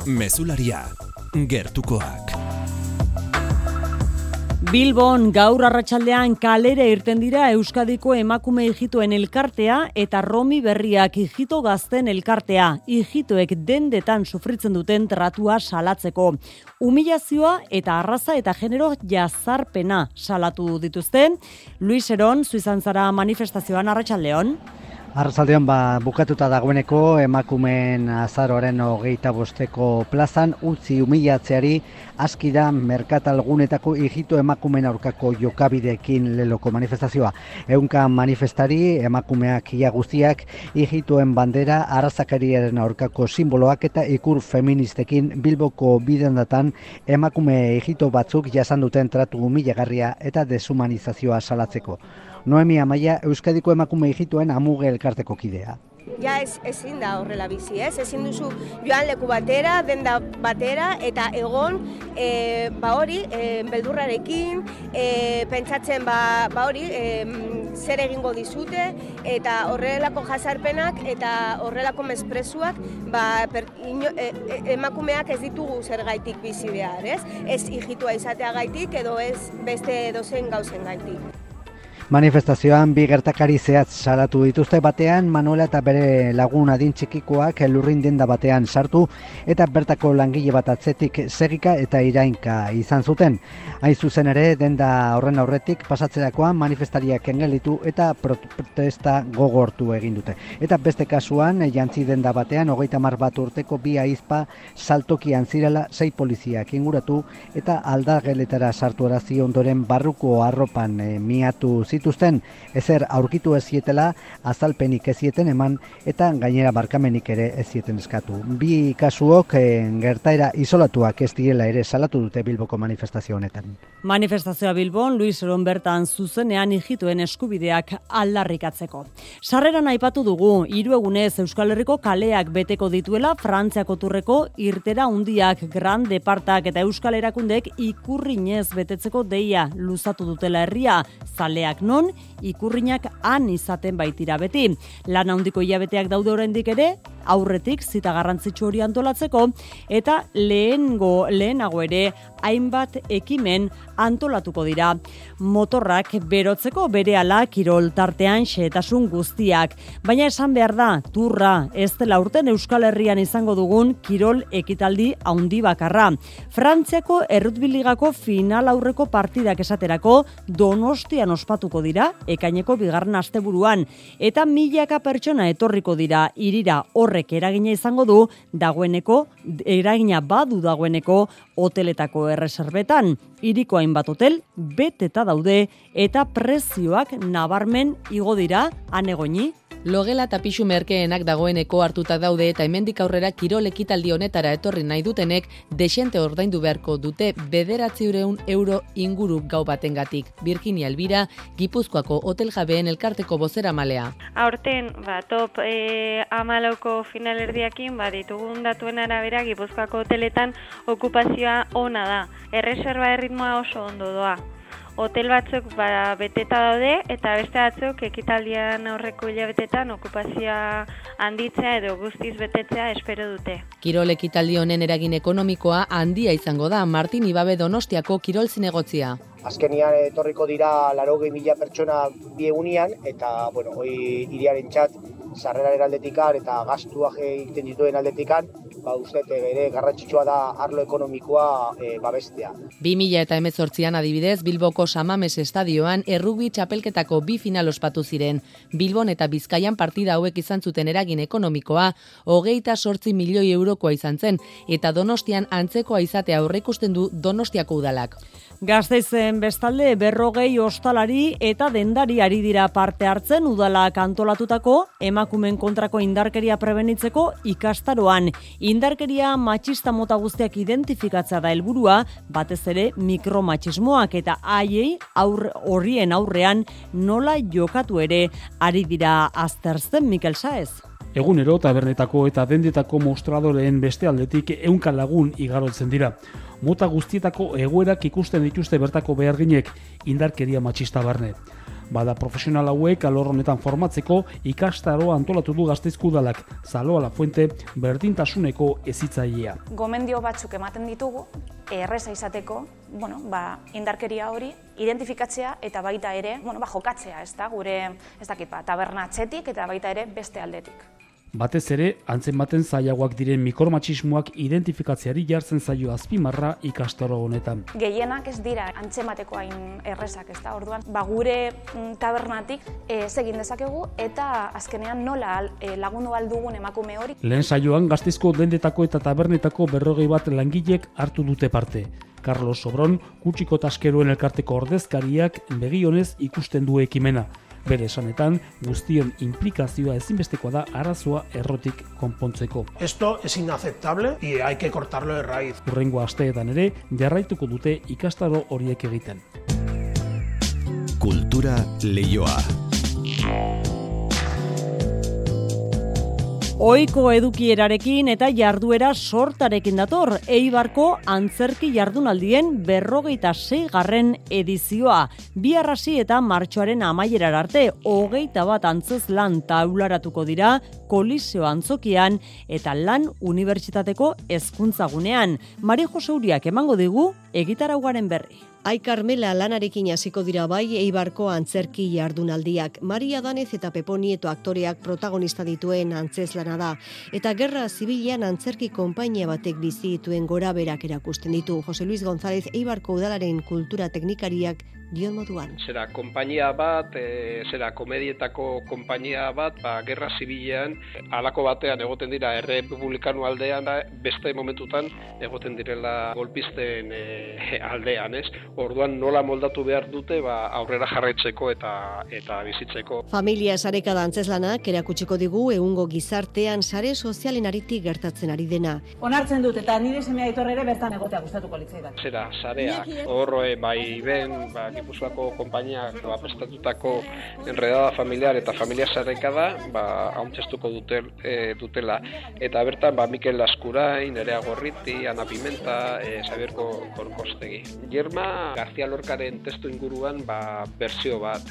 Mesularia, gertukoak. Bilbon gaur arratsaldean kalere irten dira Euskadiko emakume hijitoen elkartea eta Romi berriak hijito gazten elkartea. Hijitoek dendetan sufritzen duten tratua salatzeko. Humilazioa eta arraza eta genero jazarpena salatu dituzten. Luis Eron, Suizantzara manifestazioan arratsaldeon. Arrazaldean ba, bukatuta dagoeneko emakumen azaroaren hogeita bosteko plazan utzi humilatzeari aski da merkatalgunetako hijito emakumen aurkako jokabideekin leloko manifestazioa. Eunka manifestari emakumeak ia guztiak hijitoen bandera arrazakariaren aurkako simboloak eta ikur feministekin bilboko bidendatan emakume hijito batzuk jasan duten tratu humilagarria eta deshumanizazioa salatzeko. Noemi Amaia Euskadiko emakume hijituen amuge elkarteko kidea. Ja ez, ezin da horrela bizi, ez? Ezin duzu joan leku batera, denda batera, eta egon, e, ba hori, e, beldurrarekin, e, pentsatzen ba, ba hori, e, zer egingo dizute, eta horrelako jasarpenak, eta horrelako mespresuak, ba, per, e, e, emakumeak ez ditugu zer gaitik bizi behar, ez? Ez hijitua izatea gaitik, edo ez beste dozen gauzen gaitik. Manifestazioan bi gertakari zehatz salatu dituzte batean Manuela eta bere lagun adin txikikoak lurrin denda batean sartu eta bertako langile bat atzetik segika eta irainka izan zuten. Hain zuzen ere denda horren aurretik pasatzerakoan manifestariak engelitu eta protesta gogortu egin dute. Eta beste kasuan jantzi denda batean hogeita mar bat urteko bi aizpa saltokian zirela sei poliziak inguratu eta aldageletara sartu arazi ondoren barruko arropan e, miatu zit zituzten ezer aurkitu ez zietela, azalpenik ez zieten eman eta gainera barkamenik ere ez zieten eskatu. Bi kasuok eh, gertaera isolatuak ez direla ere salatu dute Bilboko manifestazio honetan. Manifestazioa Bilbon, Luis Ron bertan zuzenean hijituen eskubideak aldarrikatzeko. Sarreran aipatu dugu, hiru egunez Euskal Herriko kaleak beteko dituela Frantziako turreko irtera hundiak Grande Partak eta Euskal Erakundek ikurrinez betetzeko deia luzatu dutela herria, zaleak non, ikurrinak han izaten baitira beti. Lan handiko hilabeteak daude oraindik ere, aurretik zita garrantzitsu hori antolatzeko eta lehengo lehenago ere hainbat ekimen antolatuko dira. Motorrak berotzeko berehala kirol tartean xehetasun guztiak, baina esan behar da, turra, ez dela urten Euskal Herrian izango dugun kirol ekitaldi handi bakarra. Frantziako errutbiligako final aurreko partidak esaterako Donostian ospatuko dira ekaineko bigarren asteburuan eta milaka pertsona etorriko dira irira horrek eragina izango du dagoeneko eragina badu dagoeneko hoteletako erreserbetan. Iriko hainbat hotel beteta daude eta prezioak nabarmen igo dira anegoini Logela eta pixu merkeenak dagoeneko hartuta daude eta hemendik aurrera kirol ekitaldi honetara etorri nahi dutenek desente ordaindu beharko dute bederatzi euro inguru gau batengatik. Birginia Elbira, Gipuzkoako hotel jabeen elkarteko bozera malea. Aurten, ba, top e, amalauko finalerdiakin, ba, ditugun datuen arabera, Gipuzkoako hoteletan okupazioa ona da. Erreserba erritmoa oso ondo doa hotel batzuk ba, beteta daude eta beste batzuk ekitaldian aurreko hilabetetan okupazioa handitzea edo guztiz betetzea espero dute. Kirol ekitaldi honen eragin ekonomikoa handia izango da Martin Ibabe Donostiako kirol zinegotzia. Azkenian etorriko dira laro mila pertsona biegunian eta bueno, hoi iriaren txat sarreraren aldetikan eta gastuak egiten dituen aldetikan ba, uste ere garrantzitsua da arlo ekonomikoa e, babestea. 2000 eta emezortzian adibidez, Bilboko Samames Estadioan errubi txapelketako bi final ospatu ziren. Bilbon eta Bizkaian partida hauek izan zuten eragin ekonomikoa, hogeita sortzi milioi eurokoa izan zen, eta donostian antzekoa izatea aurreikusten du donostiako udalak. Gazteizen bestalde berrogei ostalari eta dendari ari dira parte hartzen udalak antolatutako emakumen kontrako indarkeria prebenitzeko ikastaroan. Indarkeria matxista mota guztiak identifikatza da helburua, batez ere mikromatxismoak eta haiei aur, horrien aurrean nola jokatu ere ari dira azterzen Mikel Saez. Egunero tabernetako eta dendetako mostradoreen beste aldetik eunka lagun igarotzen dira mota guztietako egoerak ikusten dituzte bertako beharginek indarkeria matxista barne. Bada profesional hauek alor honetan formatzeko ikastaroa antolatu du gazteizku dalak, zaloa la fuente berdintasuneko ezitzailea. Gomendio batzuk ematen ditugu, erreza izateko, bueno, ba, indarkeria hori, identifikatzea eta baita ere, bueno, ba, jokatzea, ez da, gure, ez dakit, ba, taberna eta baita ere beste aldetik. Batez ere, antzen baten zailagoak diren mikromatxismoak identifikatzeari jartzen zaio azpimarra ikastoro honetan. Gehienak ez dira antzematekoa hain errezak, ez da, orduan, ba, gure mm, tabernatik e, egin dezakegu eta azkenean nola e, lagundu aldugun emakume hori. Lehen saioan gaztizko dendetako eta tabernetako berrogei bat langilek hartu dute parte. Carlos Sobron, kutsiko taskeroen elkarteko ordezkariak begionez ikusten du ekimena. Bere esanetan, guztion implikazioa ezinbestekoa da arazoa errotik konpontzeko. Esto es inaceptable y hay que cortarlo de raíz. Urrengo asteetan ere, jarraituko dute ikastaro horiek egiten. Kultura leioa. Oiko edukierarekin eta jarduera sortarekin dator, eibarko antzerki jardunaldien berrogeita garren edizioa. Bi arrasi eta martxoaren amaierar arte, hogeita bat antzez lan taularatuko dira, koliseo antzokian eta lan unibertsitateko hezkuntzagunean. Mari Joseuriak emango digu, egitarauaren berri. Ai Carmela lanarekin hasiko dira bai Eibarko antzerki jardunaldiak. Maria Danez eta Pepo Nieto aktoreak protagonista dituen antzeslana da. Eta gerra zibilean antzerki konpainia batek bizi dituen gora erakusten ditu. Jose Luis González Eibarko udalaren kultura teknikariak dion moduan. Zera konpainia bat, e, zera komedietako konpainia bat, ba, gerra zibilean, alako batean egoten dira erre publikanu aldean, beste momentutan egoten direla golpisten e, (laughs) aldean, ez? Orduan nola moldatu behar dute ba, aurrera jarraitzeko eta eta bizitzeko. Familia sareka da antzeslanak erakutsiko digu egungo gizartean sare sozialen aritik gertatzen ari dena. Onartzen dut eta nire semea itorre ere bertan egotea gustatuko litzaidan. Zera, sareak, horroe, bai ben, ba, Gipuzkoako konpainiak ba, prestatutako enredada familiar eta familia sareka da, ba, hauntzeztuko dutel, e, dutela. Eta bertan, ba, Mikel Laskurain, Nerea Gorriti, Ana Pimenta, e, Xabier Korkostegi. Germa, García Lorcaren testu inguruan ba, berzio bat.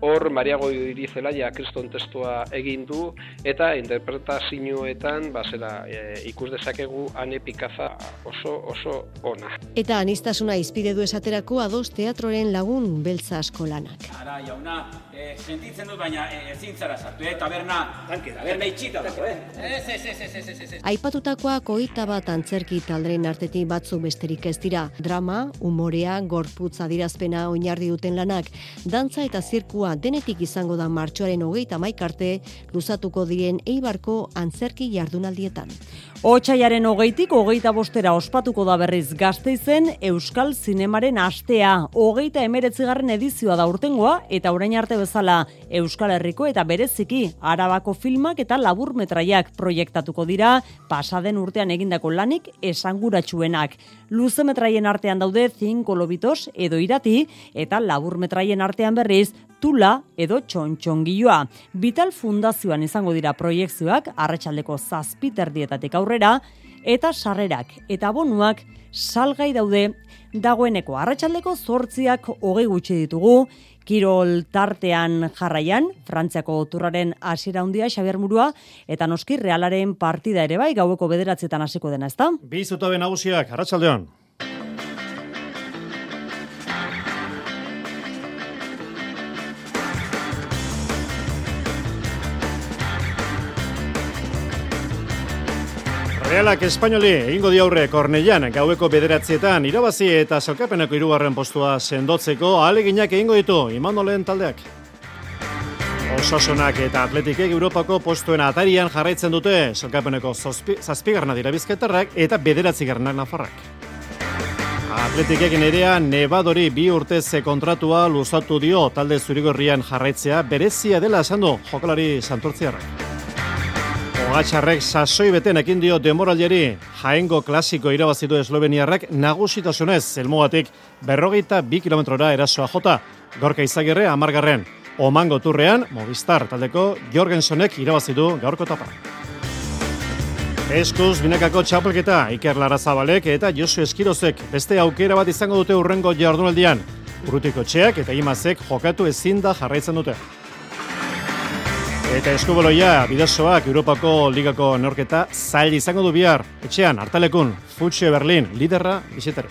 Hor, Maria Goiri Zelaia kriston testua egin du, eta interpretazioetan, ba, zera, e, ikus dezakegu ane pikaza oso, oso ona. Eta anistasuna izpide du esaterako ados teatroren lagun beltza asko lanak. Ara, jauna, e, sentitzen dut, baina e, ezin zara sartu, eh? taberna, tanke, taberna itxita dago, eh? Ez, ez, ez, ez, ez, ez, ez. Aipatutakoak oita bat antzerki taldren artetik batzu besterik ez dira. Drama, umorea, gorputz adirazpena oinarri duten lanak, dantza eta zirkua denetik izango da martxoaren hogeita maikarte luzatuko diren eibarko antzerki jardunaldietan. Otsaiaren hogeitik hogeita bostera ospatuko da berriz gazteizen Euskal Zinemaren astea. Hogeita emeretzigarren edizioa da urtengoa eta orain arte bezala Euskal Herriko eta bereziki Arabako filmak eta labur metraiak proiektatuko dira pasaden urtean egindako lanik esanguratsuenak. Luze metraien artean daude zinko lobitos edo irati eta labur metraien artean berriz tula edo txontxongilloa. Vital Fundazioan izango dira proiektzioak arratsaldeko zazpiterdietatik aurrera eta sarrerak eta bonuak salgai daude dagoeneko arratsaldeko zortziak hogei gutxi ditugu, Kirol tartean jarraian, Frantziako turraren hasiera handia Xabier Murua eta noski Realaren partida ere bai gaueko bederatzetan hasiko dena, ezta? Bi zutabe nagusiak arratsaldean. Realak Espainoli egingo di aurre Kornellan gaueko bederatzietan irabazi eta salkapeneko hirugarren postua sendotzeko aleginak egingo ditu Imanolen taldeak. Osasunak eta Atletikek Europako postuen atarian jarraitzen dute salkapeneko zazpigarna dira bizketarrak eta bederatzigarnak nafarrak. Atletikek nerea Nebadori bi urteze kontratua luzatu dio talde zurigorrian jarraitzea berezia dela esan du jokalari santurtziarrak. Ogatxarrek sasoi beten ekin dio demoralieri jaengo klasiko irabazitu esloveniarrak nagusitasunez elmugatik berrogeita bi kilometrora erasoa jota. Gorka izagirre amargarren. Omango turrean, Movistar taldeko Jorgensonek irabazitu gaurko tapa. Eskuz binekako txapelketa Iker Larazabalek eta Josu Eskirozek beste aukera bat izango dute urrengo jardunaldian. Urrutiko txeak eta imazek jokatu ezin da jarraitzen dute. Eta eskuboloia, bidazoak Europako Ligako norketa zail izango du bihar. Etxean, hartalekun, Futxe Berlin, liderra, bizitere.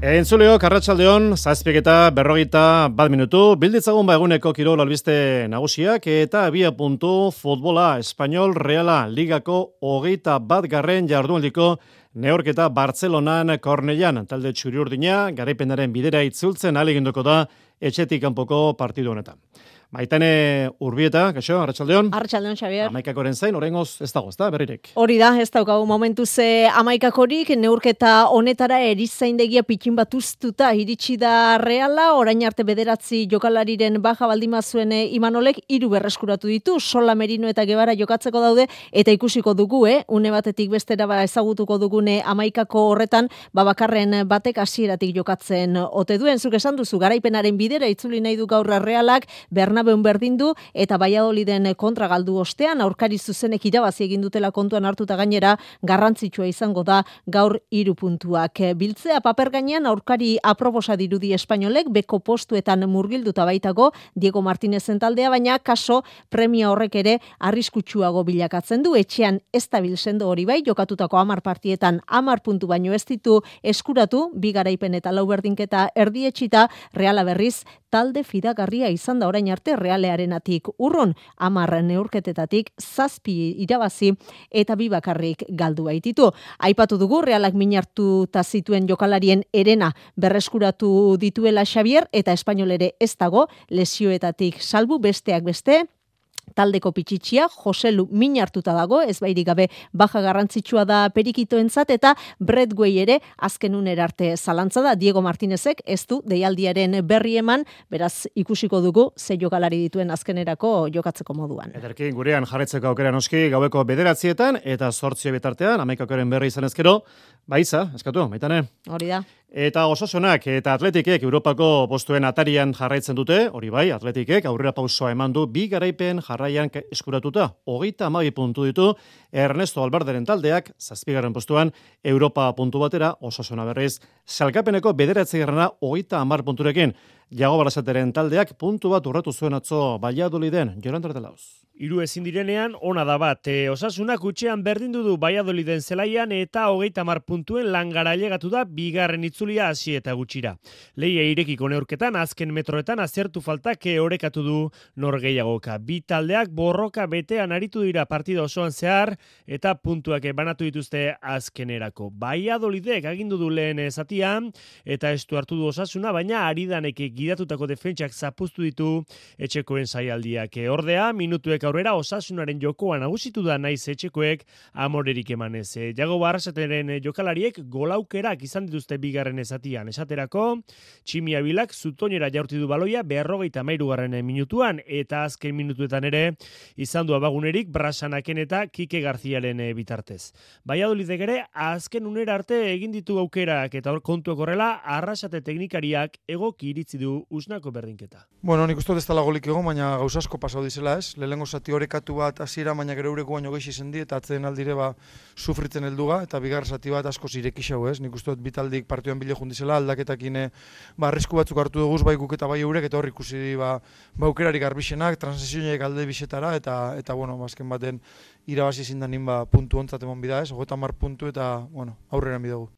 Entzuleo, karratxaldeon, zazpiek eta berrogeita bat minutu, bilditzagun ba eguneko kirol albiste nagusiak, eta bia puntu futbola espanyol reala ligako hogeita bat garren jardueldiko neorketa Bartzelonan Kornelian talde txuri urdina, garaipenaren bidera itzultzen aleginduko da etxetik kanpoko partidu honetan. Maitane Urbieta, kaixo, Arratsaldeon. Arratsaldeon, Xavier. Amaikakoren zain, oraingoz ez dago, ezta berrirek. Hori da, ez daukagu momentu ze amaikakorik neurketa honetara erizaindegia pikin bat uztuta iritsi da reala, orain arte bederatzi jokalariren baja baldimazuen Imanolek hiru berreskuratu ditu, Sola Merino eta Gebara jokatzeko daude eta ikusiko dugu, eh, une batetik bestera ba ezagutuko dugune amaikako horretan, ba bakarren batek hasieratik jokatzen ote duen, zuk esan duzu garaipenaren bidera itzuli nahi du gaur realak, Berna Bernabeun berdin du eta Valladoliden kontra galdu ostean aurkari zuzenek irabazi egin dutela kontuan hartuta gainera garrantzitsua izango da gaur hiru puntuak. Biltzea paper gainean aurkari aprobosa dirudi espainolek beko postuetan murgilduta baitago Diego Martinez taldea baina kaso premia horrek ere arriskutsuago bilakatzen du etxean estabil sendo hori bai jokatutako 10 partietan 10 puntu baino ez ditu eskuratu bi garaipen eta lau berdinketa erdietsita Reala berriz talde fidagarria izan da orain arte realearenatik urrun amarra neurketetatik zazpi irabazi eta bi bakarrik galdu baititu. Aipatu dugu realak minartu zituen jokalarien erena berreskuratu dituela Xavier eta espainol ere ez dago lesioetatik salbu besteak beste taldeko pitxitxia, Joselu min hartuta dago, ez bairik gabe baja garrantzitsua da perikitoentzat eta Bradway ere azken uner arte zalantza da Diego Martinezek ez du deialdiaren berri eman, beraz ikusiko dugu ze jokalari dituen azkenerako jokatzeko moduan. Ederki, gurean jarretzeko aukera noski gaueko bederatzietan eta sortzio bitartean, amaikakaren berri izan ezkero, baiza, eskatu, baitane. Hori da. Eta osasunak eta atletikek Europako postuen atarian jarraitzen dute, hori bai, atletikek aurrera pausoa eman du bi garaipen jarraian eskuratuta. Hogeita amabi puntu ditu Ernesto Albarderen taldeak, zazpigarren postuan, Europa puntu batera, osasuna berriz, salkapeneko bederatzi garrana hogeita amar punturekin. Jago Barasateren taldeak puntu bat urratu zuen atzo Valladoliden, Joran Tartelauz. Hiru ezin direnean ona da bat. E, osasunak utxean berdindu du Valladoliden zelaian eta hogeita mar puntuen langara llegatu da bigarren itzulia hasi eta gutxira. Leia irekiko neurketan azken metroetan azertu faltak orekatu du norgeiagoka. Bi taldeak borroka betean aritu dira partida osoan zehar eta puntuak banatu dituzte azkenerako. Valladolidek agindu du lehen zatian eta estu hartu du osasuna, baina aridanek gidatutako defentsak zapuztu ditu etxekoen saialdiak. Ordea, minutuek aurrera osasunaren jokoa nagusitu da naiz etxekoek amorerik emanez. E, jago barrasateren jokalariek golaukerak izan dituzte bigarren ezatian. Esaterako, tximia bilak zutonera jaurti du baloia beharrogeita mairugarren minutuan eta azken minutuetan ere izan du abagunerik brasanaken eta kike garziaren e, bitartez. Baiadolidek ere, azken unera arte egin ditu aukerak eta hor kontuak horrela arrasate teknikariak egoki iritzi du usnako berdinketa. Bueno, nik uste ez dela golik egon, baina gauzasko pasau dizela ez. Lehengo zati horekatu bat hasiera baina gero eureko baino gehi izen di eta atzen aldire ba sufritzen helduga eta bigar zati bat asko zireki xau, ez? Nik uste dut bitaldik partioan bile jundizela aldaketakin eh, ba arrisku batzuk hartu dugu bai guk eta bai eurek eta hor ikusi ba ba aukerari garbixenak transizioiek alde bisetara eta eta bueno, azken baten irabazi ezin ba puntu ontzat emon bida, ez? 30 puntu eta bueno, aurrera mi dugu.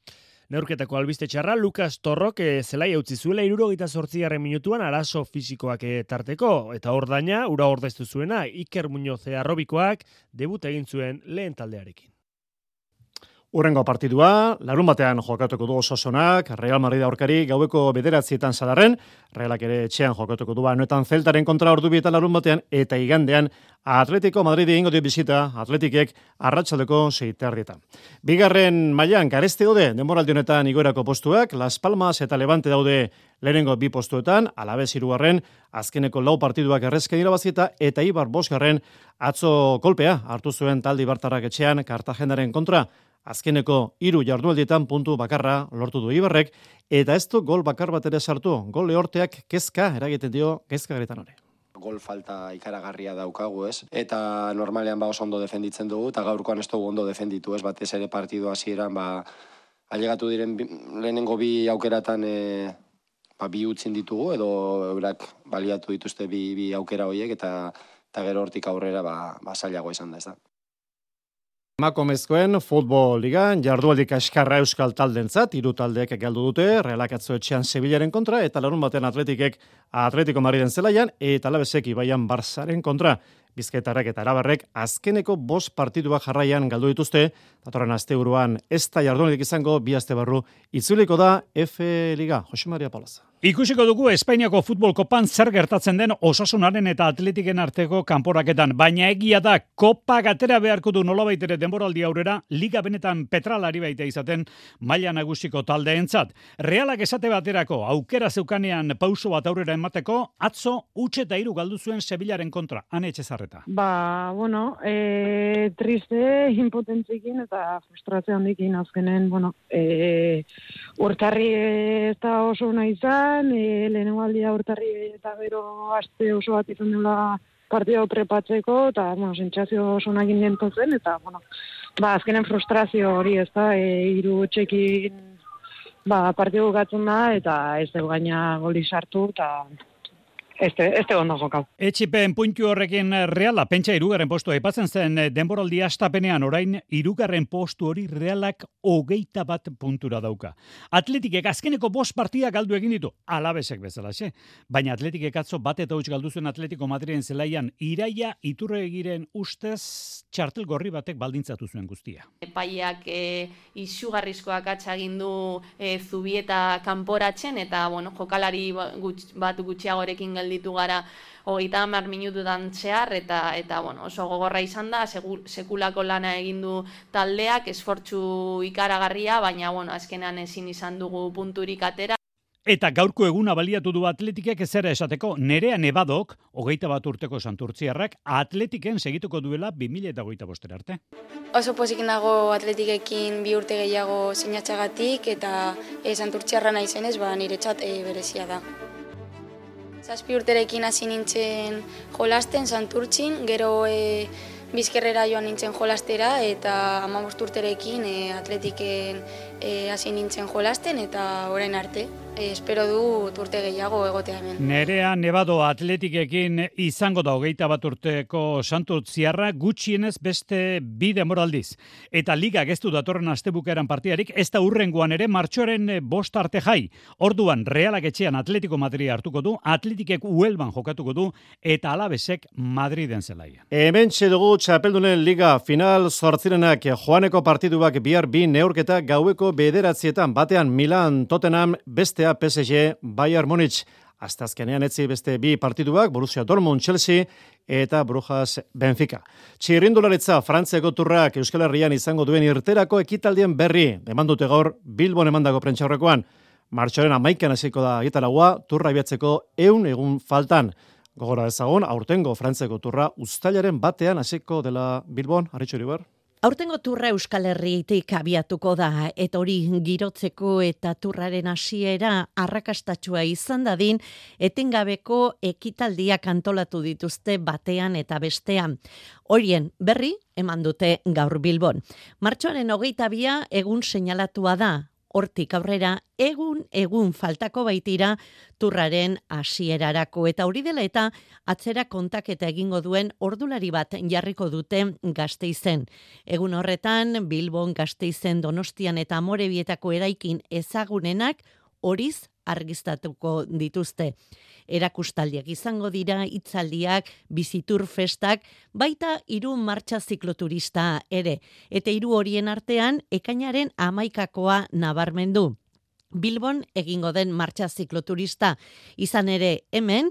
Neurketako albiste txarra, Lukas Torrok e, zelai utzi zuela irurogita sortzigarren minutuan arazo fizikoak e, tarteko. Eta hor daina, ura ordeztu zuena, Iker Muñoz arrobikoak debut egin zuen lehen taldearekin. Urrengo partidua, larun batean jokatuko du ososonak, Real Madrid aurkari gaueko bederatzietan sadarren, Realak ere etxean jokatuko du anuetan zeltaren kontra ordu bietan larun batean, eta igandean Atletico Madrid ingo dio bizita, Atletikek arratsaldeko seiterrietan. Bigarren mailan gareste daude, demoraldi honetan igoerako postuak, Las Palmas eta Levante daude lehenengo bi postuetan, alabez irugarren, azkeneko lau partiduak errezken irabazieta, eta Ibar Bosgarren atzo kolpea hartu zuen taldi bartarrak etxean, Kartagendaren kontra, Azkeneko hiru jardualdietan puntu bakarra lortu du Ibarrek eta ez du gol bakar bat ere sartu. Gol lehorteak kezka eragiten dio kezka garetan hori. Gol falta ikaragarria daukagu, ez? Eta normalean ba oso ondo defenditzen dugu eta gaurkoan ez dugu ondo defenditu, ez? Batez ere partidu hasieran ba ailegatu diren lehenengo bi aukeratan e, ba, bi utzin ditugu edo eurak baliatu dituzte bi, bi aukera horiek eta eta gero hortik aurrera ba, ba izan da, ez da. Makomezkoen futbol ligan jardualdi kaskarra euskal taldentzat hiru taldeek galdu dute Realak atzo etxean Sevillaren kontra eta larun batean Atletikek Atletico Madriden zelaian eta Alabesek Ibaian Barsaren kontra Bizketarrek eta Arabarrek azkeneko bost partidua jarraian galdu dituzte, datorren asteburuan ez da jardunetik izango bi aste barru itzuliko da F Liga. Jose Maria Palaza. Ikusiko dugu Espainiako futbol kopan zer gertatzen den osasunaren eta atletiken arteko kanporaketan, baina egia da kopa gatera beharko du nola baitere denboraldi aurrera, liga benetan petralari baita izaten maila nagusiko taldeentzat. Realak esate baterako aukera zeukanean pauso bat aurrera emateko, atzo utxe eta iru galdu zuen Sevillaren kontra, ane etxezarreta. Ba, bueno, e, triste, impotentzikin eta frustrazio handikin azkenen, bueno, e, urtarri eta oso nahi izan, e, lehenengo aldia urtarri eta gero aste oso bat izan dela partida prepatzeko, eta, bueno, sentsazio oso nahi zen, eta, bueno, ba, azkenen frustrazio hori ez da, e, iru txekin, ba, partidu gatzen da, eta ez dugu gaina goli sartu, eta, este, este ondo jokau. Etxipen puntu horrekin reala, pentsa irugarren postu aipatzen zen eh, denboraldi astapenean orain irugarren postu hori realak hogeita bat puntura dauka. Atletikek azkeneko bost partia galdu egin ditu, alabesek bezala, xe? Baina atletikek atzo bat eta huts galdu zuen atletiko Madriden zelaian iraia iturre egiren ustez txartel gorri batek baldintzatu zuen guztia. Epaiak e, izugarrizkoak atxagindu e, zubieta kanporatzen eta bueno, jokalari bat gutxiagorekin gelditu gara hogeita hamar minututan zehar, eta, eta bueno, oso gogorra izan da, sekulako lana egin du taldeak, esfortzu ikaragarria, baina bueno, azkenean ezin izan dugu punturik atera. Eta gaurko eguna baliatu du atletikek ezera esateko, nerea nebadok, hogeita bat urteko santurtziarrak, atletiken segituko duela 2000 eta hogeita bostera arte. Oso pozik nago atletikekin bi urte gehiago sinatxagatik, eta e, santurtziarra nahi zenez, ba, nire txat e, berezia da. Zazpi urterekin hasi nintzen jolasten santurtzin, gero e, bizkerrera joan nintzen jolastera, eta amabost urterekin e, atletiken hasi nintzen jolasten, eta orain arte e, espero du urte gehiago egotea hemen. Nerea Nevado atletikekin izango da hogeita bat urteko santu ziarra gutxienez beste bi demoraldiz. Eta liga geztu datorren astebukeran partiarik, ez da urrengoan ere martxoren bost arte jai. Orduan realak etxean atletiko Madri hartuko du, atletikek uelban jokatuko du, eta alabesek Madriden zelaia. Hemen dugu txapeldunen liga final sortzirenak joaneko partiduak bihar bi neurketa gaueko bederatzietan batean Milan Tottenham beste bestea PSG Bayern Munich. Hasta azkenean etzi beste bi partiduak, Borussia Dortmund, Chelsea eta Brujas Benfica. Txirrindularitza Frantziako turrak Euskal Herrian izango duen irterako ekitaldien berri, eman dute gaur Bilbon emandako prentxaurrekoan. Martxoren amaikan hasiko da gitaragua, turra ibiatzeko eun egun faltan. Gogora ezagun, aurtengo Frantziako turra ustailaren batean hasiko dela Bilbon, Arritxo Ribar? Aurtengo turra Euskal Herritik abiatuko da, eta hori girotzeko eta turraren hasiera arrakastatxua izan dadin, etengabeko ekitaldiak antolatu dituzte batean eta bestean. Horien berri eman dute gaur bilbon. Martxoaren hogeita bia egun seinalatua da, hortik aurrera egun egun faltako baitira turraren hasierarako eta hori dela eta atzera kontaketa egingo duen ordulari bat jarriko dute Gasteizen. Egun horretan Bilbon, Gasteizen, Donostian eta Amorebietako eraikin ezagunenak horiz argistatuko dituzte erakustaldiak izango dira, hitzaldiak, bizitur festak, baita hiru martxa zikloturista ere. Eta hiru horien artean, ekainaren amaikakoa nabarmendu. Bilbon egingo den martxa zikloturista izan ere hemen,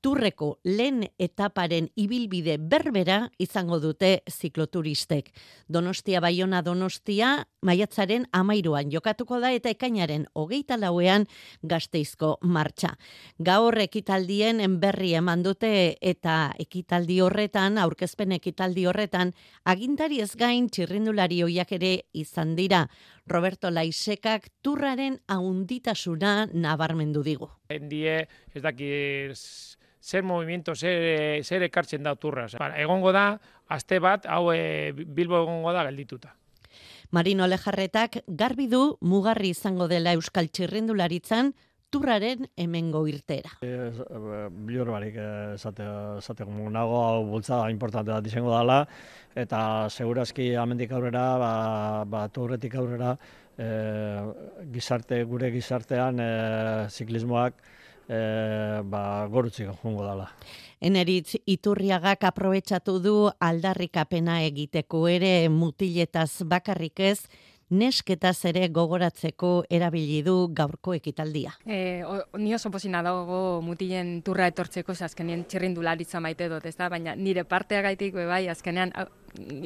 turreko lehen etaparen ibilbide berbera izango dute zikloturistek. Donostia Baiona Donostia maiatzaren amairuan jokatuko da eta ekainaren hogeita lauean gazteizko martxa. Gaur ekitaldien berri eman dute eta ekitaldi horretan, aurkezpen ekitaldi horretan, agintari ez gain txirrindulari hoiak ere izan dira. Roberto Laisekak turraren ahunditasuna nabarmendu digu. Endie, ez dakiz zer movimiento, zer, zer ekartzen da turra. Egongo da, aste bat, hau e, Bilbo egongo da geldituta. Marino Lejarretak garbi du mugarri izango dela Euskal Txirrindularitzan turraren hemengo irtera. E, e, Bilor barik esate, esate nago hau bultzada importante bat izango dela eta segurazki amendik aurrera, ba, ba turretik aurrera e, gizarte, gure gizartean e, ziklismoak e, ba, gorutzik jongo dala. Eneritz Iturriagak aprobetsatu du aldarrikapena egiteko ere mutiletaz bakarrik ez, nesketaz ere gogoratzeko erabili du gaurko ekitaldia. E, o, ni oso posina dago mutilen turra etortzeko, azkenean txirrindularitza maite dut, ez da? baina nire partea gaitik bai, azkenean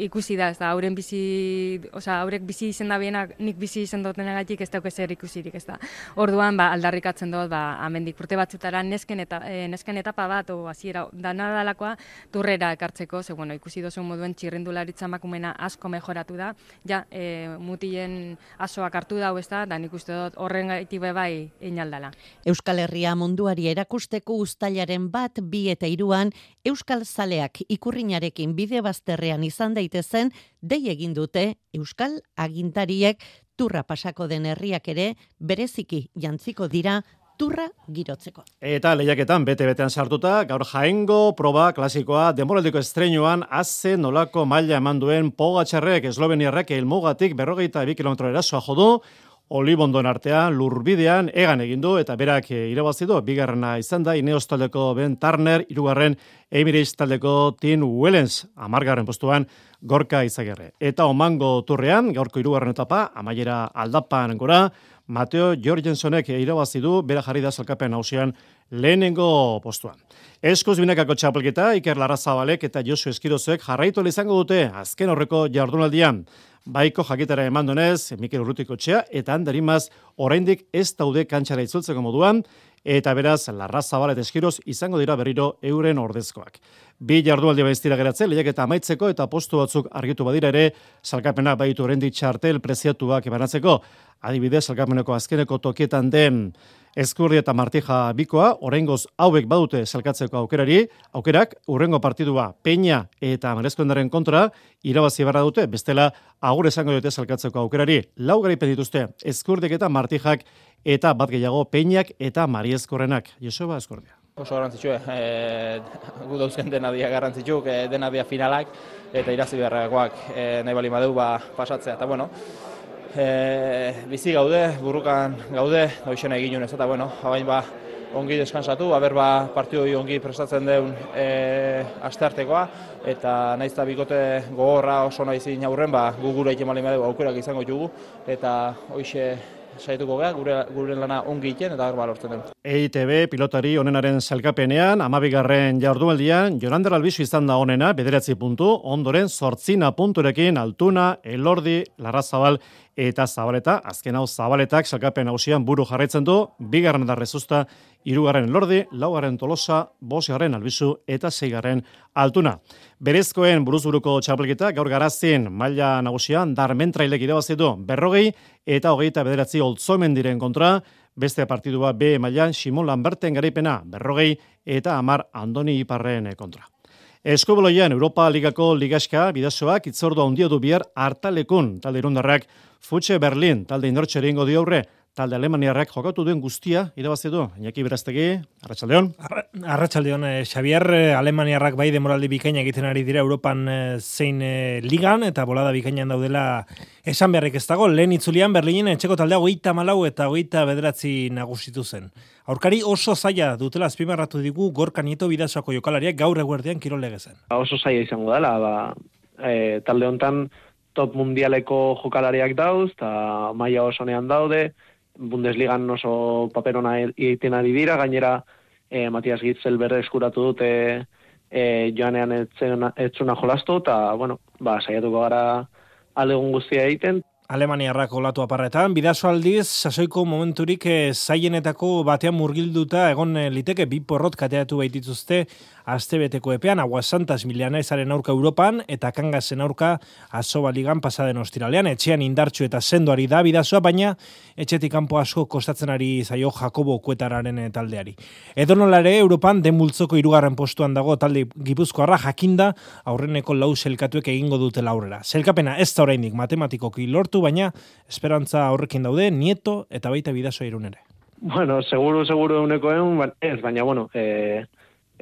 ikusi da, ez da, hauren bizi, oza, haurek bizi izen da bienak, nik bizi izen dutenagatik ez dauk ezer ikusirik, ez da. Orduan, ba, aldarrikatzen dut, ba, amendik urte batzutara nesken, eta, e, nesken etapa bat, o, hasiera dana dalakoa, turrera ekartzeko, ze, bueno, ikusi dozu moduen txirrindularitza makumena asko mejoratu da, ja, e, mutien asoak hartu dau, ez da, da nik uste dut horren gaitik bai inaldala. Euskal Herria munduari erakusteko ustailaren bat, bi eta iruan, Euskal Zaleak ikurrinarekin bide bazterrean izan daitezen dei egin dute Euskal agintariek turra pasako den herriak ere bereziki jantziko dira turra girotzeko. Eta lehiaketan bete-betean sartuta, gaur jaengo proba klasikoa demoraldiko estreinoan azze nolako maila eman duen pogatxarrek esloveniarrek elmugatik berrogeita ebi kilometro erasoa jodu, Olibondon artean, lurbidean, egan egin du, eta berak e, irabazi du, bigarrena izan da, Ineos taldeko Ben Turner, irugarren Emirates taldeko Tim Wellens, amargarren postuan, gorka izagerre. Eta omango turrean, gaurko irugarren etapa, amaiera aldapan gora, Mateo Jorgensonek irabazi du bera jarri da salkapen hausian lehenengo postuan. Eskuz binakako txapelketa, Iker Larrazabalek eta Josu Eskirozek jarraitu izango dute azken horreko jardunaldian. Baiko jakitara eman donez, Mikel Urrutiko txea, eta handarimaz oraindik ez daude kantxara itzultzeko moduan, eta beraz, Larra Zabal eta Eskiroz izango dira berriro euren ordezkoak. Bi jardualdi baiztira geratzen, lehiak eta amaitzeko eta postu batzuk argitu badira ere, salkapena baitu oraindik txartel preziatuak ebanatzeko. Adibidez, salkapeneko azkeneko tokietan den Eskurri eta Martija bikoa, oraingoz hauek badute salkatzeko aukerari, aukerak urrengo partidua Peña eta Marezkoendaren kontra irabazi barra dute, bestela agur esango dute salkatzeko aukerari. Lau garaipen dituzte, Eskurdik eta Martijak eta bat gehiago Peñak eta Mariezkorrenak. Joseba Eskurdia. Oso garrantzitsu, eh, gu dauzken dena dia garrantzitsu, eh, dena dia finalak, eta irazi beharrakoak eh, nahi bali madeu ba, pasatzea. Eta bueno, e, bizi gaude, burrukan gaude, hoxena egin ez, eta bueno, habain ba, ongi deskansatu, haber ba, partidu ongi prestatzen deun e, asteartekoa, eta naiz eta bikote gogorra oso nahi zin aurren, ba, gu gure egin mali aukerak izango dugu, eta hoxe saituko gara, gure, gure lana ongi iten, eta berba lortzen den. EITB pilotari onenaren salkapenean, amabigarren jardualdian, Jonander Albizu izan da onena, bederatzi puntu, ondoren sortzina punturekin, altuna, elordi, larrazabal, eta Zabaleta, azken hau Zabaletak salkapen hausian buru jarraitzen du, bigarren da rezusta, irugarren lordi, laugarren tolosa, bosgarren albizu eta zeigarren altuna. Berezkoen buruzburuko txapelketa gaur garazien maila nagusian darmentrailek irabazitu berrogei eta hogeita bederatzi oltzomen diren kontra, beste partidua B mailan Simon Lamberten garaipena berrogei eta Amar Andoni Iparren kontra. Eskoboloian Europa Ligako ligaska bidazoak itzordu handia du bihar hartalekun talde irundarrak Futxe Berlin talde indortxe eringo di aurre talde alemaniarrak jokatu duen guztia irabazi du. Iñaki Beraztegi, Arratsaldeon. Arratsaldeon, eh, Xavier eh, alemaniarrak bai demoraldi bikaina egiten ari dira Europan eh, zein eh, ligan eta bolada bikainan daudela esan beharrik ez dago. Lehen itzulian Berlinen etxeko taldea 34 eta 29 nagusitu zen. Aurkari oso zaila dutela azpimarratu digu Gorka Nieto bidazoako jokalariak gaur eguerdian kirolege zen. Oso zaila izango dela, ba, e, talde hontan top mundialeko jokalariak dauz, eta maia oso nean daude, Bundesligan oso paperona egiten ari dira, gainera e, Matias Gitzel berre eskuratu dute e, joanean etzuna jolastu, eta, bueno, ba, saiatuko gara alegun guztia egiten. Alemaniarrak olatu aparretan, bidazo aldiz, sasoiko momenturik e, zaienetako batean murgilduta egon liteke bi porrot kateatu baitituzte astebeteko epean, agua santas ezaren aurka Europan, eta kangazen aurka azoba ligan pasaden ostiralean, etxean indartxu eta sendoari da bidazoa, baina etxetik kanpo asko kostatzen ari zaio Jakobo kuetararen eh, taldeari. Edo nolare, Europan denbultzoko irugarren postuan dago talde gipuzkoarra jakinda aurreneko lau selkatuek egingo dute laurera. Selkapena ez da oraindik matematikoki lortu, baina esperantza horrekin daude, nieto eta baita bidazoa irunere. Bueno, seguru, seguru eguneko egun, ez, baina, bueno, eh,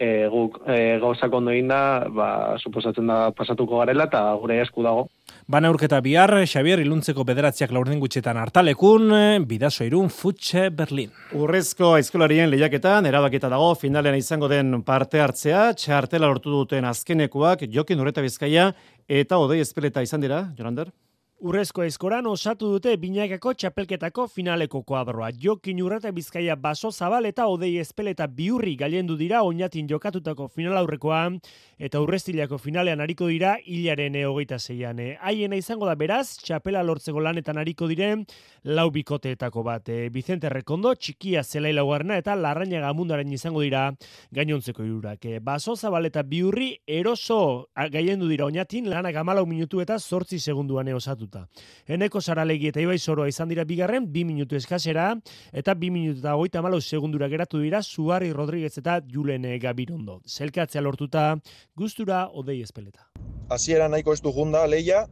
e, guk e, gauzak ondo da, ba, suposatzen da pasatuko garela eta gure esku dago. Bana urketa bihar, Xavier iluntzeko bederatziak laurden gutxetan hartalekun, bidazo irun, futxe Berlin. Urrezko aizkolarien lehiaketan, erabaketa dago, finalean izango den parte hartzea, txartela lortu duten azkenekoak, jokin urreta bizkaia, eta odei espeleta izan dira, Jonander? Urrezko eskoran osatu dute binakako txapelketako finaleko kuadroa. Jokin urreta bizkaia baso zabal eta odei espeleta biurri gailendu dira oinatin jokatutako final aurrekoa eta urreztilako finalean hariko dira hilaren hogeita zeian. Haiena izango da beraz, txapela lortzeko lanetan hariko diren lau bikoteetako bat. E, Vicente Rekondo, txikia zelai laugarna eta larraina gamundaren izango dira gainontzeko irurak. E, baso zabal eta biurri eroso gailendu dira oinatin lanak amalau minutu eta sortzi segunduan osatu hartuta. Eneko saralegi eta ibai zoroa izan dira bigarren, bi minutu eskasera, eta bi minutu eta goita malo segundura geratu dira, Suari Rodríguez eta Julen Gabirondo. Zelkatzea lortuta, gustura odei espeleta. Hasiera nahiko ez du junda, leia,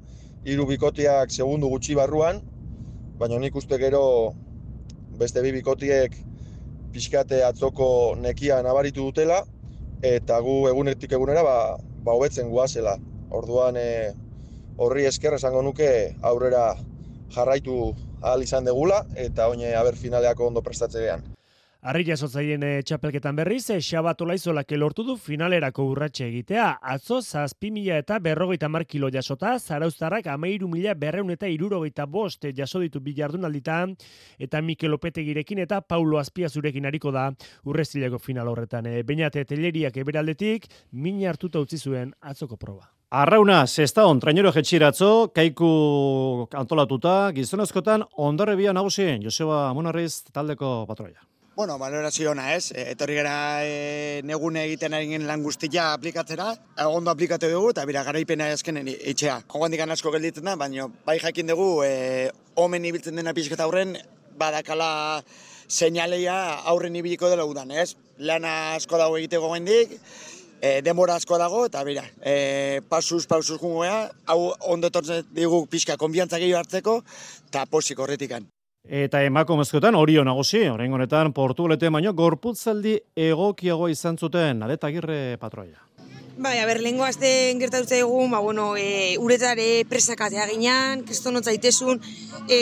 hiru bikotiak segundu gutxi barruan, baina nik uste gero beste bi bikotiek pixkate atzoko nekia nabaritu dutela, eta gu egunetik egunera ba, ba hobetzen guazela. Orduan e, horri esker esango nuke aurrera jarraitu ahal izan degula eta oine aber finaleako ondo prestatzean. Arri jasotzaien e, txapelketan berriz, e, Xabat Olaizolak lortu du finalerako urratxe egitea. Atzo, zazpi mila eta berrogeita mar kilo jasota, zarauztarrak amairu mila berreun eta irurogeita bost jaso ditu bilardun alditan, eta Mikel Opetegirekin eta Paulo Azpiazurekin hariko da urrezileko final horretan. E, Beinate teleriak eberaldetik, min hartuta utzi zuen atzoko proba. Arrauna, zesta on, trainero jetxiratzo, kaiku antolatuta, gizonezkotan, ondarrebia nagusien, Joseba Munarriz taldeko patroia. Bueno, valorazio ona ez, e, etorri gara e, negune egiten ari gen lan guztia aplikatzera, ondo aplikatu dugu eta bira garaipena azkenen itxea. Jogan asko gelditzen da, baina bai jakin dugu e, omen ibiltzen dena pixketa aurren, badakala seinaleia aurren ibiliko dela udan, ez? Lana asko dago egiteko gendik, e, denbora asko dago, eta bera, e, pasuz, pasuz jungoa, hau ondo etortzen digu pixka konbiantza gehiago hartzeko, eta posik horretikan. Eta emako mezkoetan hori nagusi, orain honetan portugalete baino gorputzaldi egokiago izan zuten, adetagirre patroia. Bai, a ber, lehenko azte gertatu egun, ba, bueno, e, uretare presakatea ginean, kriston zaitezun, e,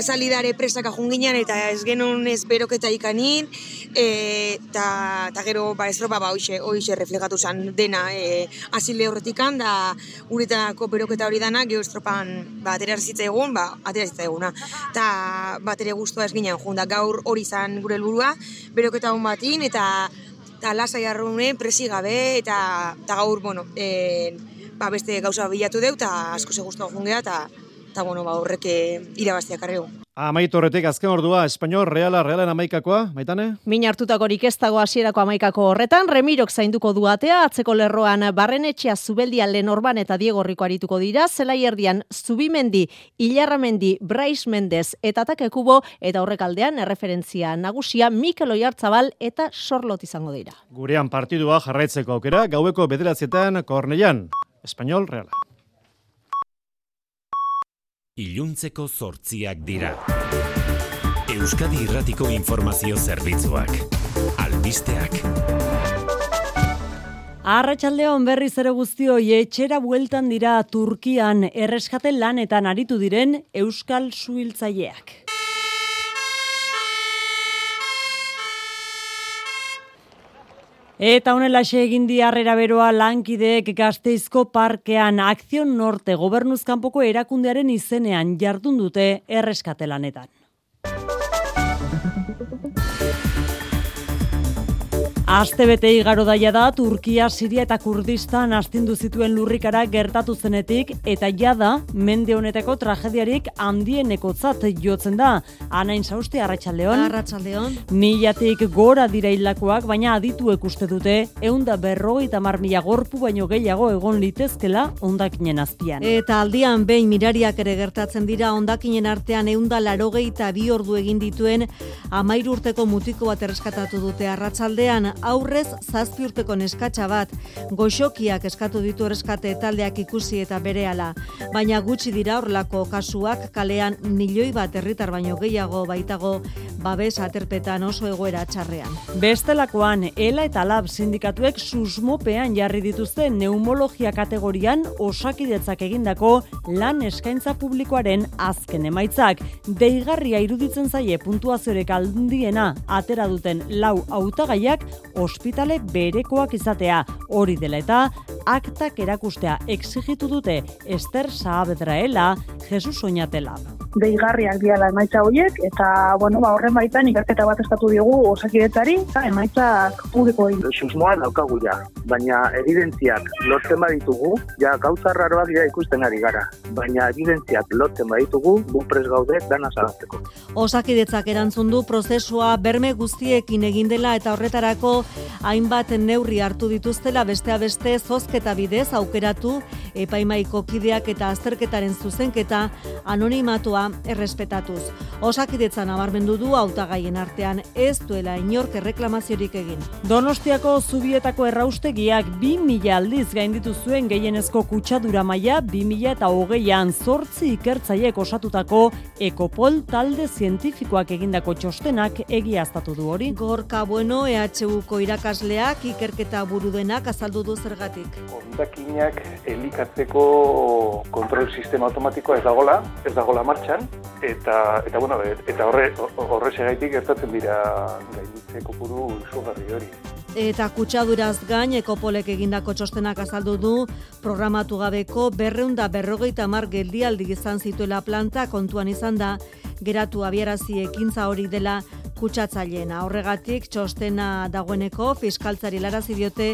salidare presaka junginan, eta ez genuen ez beroketa ikanin, e, eta ta gero, ba, ez ropa, ba, hoxe, hoxe reflegatu zen dena, e, asile horretikan, da uretako beroketa hori dana, geho estropan, ba, atera egun, ba, atera eguna. Eta, bat ere guztua ez ginen, junda, gaur hori zan gure helburua beroketa hon batin, eta eta lasai arrune, presi gabe, eta, eta gaur, bueno, e, ba, beste gauza bilatu deu, eta asko ze guztua jungea, eta, eta bueno, ba, horrek eh, irabaztiak arregu. Amaitu horretik azken ordua, Espainol, Reala, Realen amaikakoa, maitane? Min hartutakorik ez dago hasierako amaikako horretan, Remirok zainduko duatea, atzeko lerroan Barrenetxea Zubeldia Lenorban eta Diego Riko arituko dira, zelai erdian Zubimendi, Ilarramendi, Brais Mendez eta Takekubo, eta horrekaldean erreferentzia nagusia Mikel Oiartzabal eta Sorlot izango dira. Gurean partidua jarraitzeko aukera, gaueko bederatzietan Korneian, Espainol, Reala iluntzeko zortziak dira. Euskadi Irratiko Informazio Zerbitzuak. Albisteak. Arratxaldeon berriz ere guztio etxera bueltan dira Turkian erreskate lanetan aritu diren Euskal Suhiltzaileak. Eta honela egin di harrera beroa lankideek gazteizko parkean akzion norte gobernuzkanpoko erakundearen izenean jardun dute erreskatelanetan. Aste bete igaro daia da, Turkia, Siria eta Kurdistan astindu zituen lurrikara gertatu zenetik, eta jada, mende honetako tragediarik handieneko zat jotzen da. Anain zauste, Arratxaldeon. Arratxaldeon. Milatik gora dira hilakoak, baina adituek uste dute, eunda berro eta mar mila gorpu baino gehiago egon litezkela ondakinen azpian. Eta aldian behin mirariak ere gertatzen dira ondakinen artean eunda larogei eta bi ordu egin dituen amairu urteko mutiko bat erreskatatu dute Arratxaldean aurrez zazpi urteko neskatxa bat, goxokiak eskatu ditu ereskate taldeak ikusi eta berehala. Baina gutxi dira horlako kasuak kalean milioi bat herritar baino gehiago baitago babes aterpetan oso egoera txarrean. Bestelakoan, ELA eta LAB sindikatuek susmopean jarri dituzte neumologia kategorian osakidetzak egindako lan eskaintza publikoaren azken emaitzak. Deigarria iruditzen zaie puntuaziorek aldiena atera duten lau hautagaiak ospitale berekoak izatea. Hori dela eta aktak erakustea exigitu dute Ester Saabedraela Jesus Oñatela deigarriak diala emaitza horiek, eta, bueno, ba, horren baitan ikerketa bat estatu digu osakidetzari, eta emaitzak publiko egin. Susmoa daukagu ja, baina evidentziak lotzen baditugu, ja gauza raroak ja ikusten ari gara, baina evidentziak lotzen baditugu, bu pres gaude dana salatzeko. Osakidetzak erantzun du prozesua berme guztiekin egin dela eta horretarako hainbat neurri hartu dituztela bestea beste zozketa bidez aukeratu epaimaiko kideak eta azterketaren zuzenketa anonimatua errespetatuz. Osakidetzan nabarmendu du hautagaien artean ez duela inork erreklamaziorik egin. Donostiako zubietako erraustegiak 2000 aldiz gainditu zuen gehienezko kutsadura maila 2000 eta hogeian zortzi ikertzaiek osatutako ekopol talde zientifikoak egindako txostenak egiaztatu du hori. Gorka bueno EHUko irakasleak ikerketa burudenak azaldu du zergatik. Ondakinak eskatzeko kontrol sistema automatikoa ez dagola, ez dagola martxan, eta, eta, bueno, eta horre, horre segaitik gertatzen dira gainditze kopuru izugarri hori. Eta kutsaduraz gain ekopolek egindako txostenak azaldu du programatu gabeko berreunda berrogeita mar geldialdi izan zituela planta kontuan izan da geratu abiarazi ekintza hori dela kutsatzaileena. Horregatik txostena dagoeneko fiskaltzari larazi diote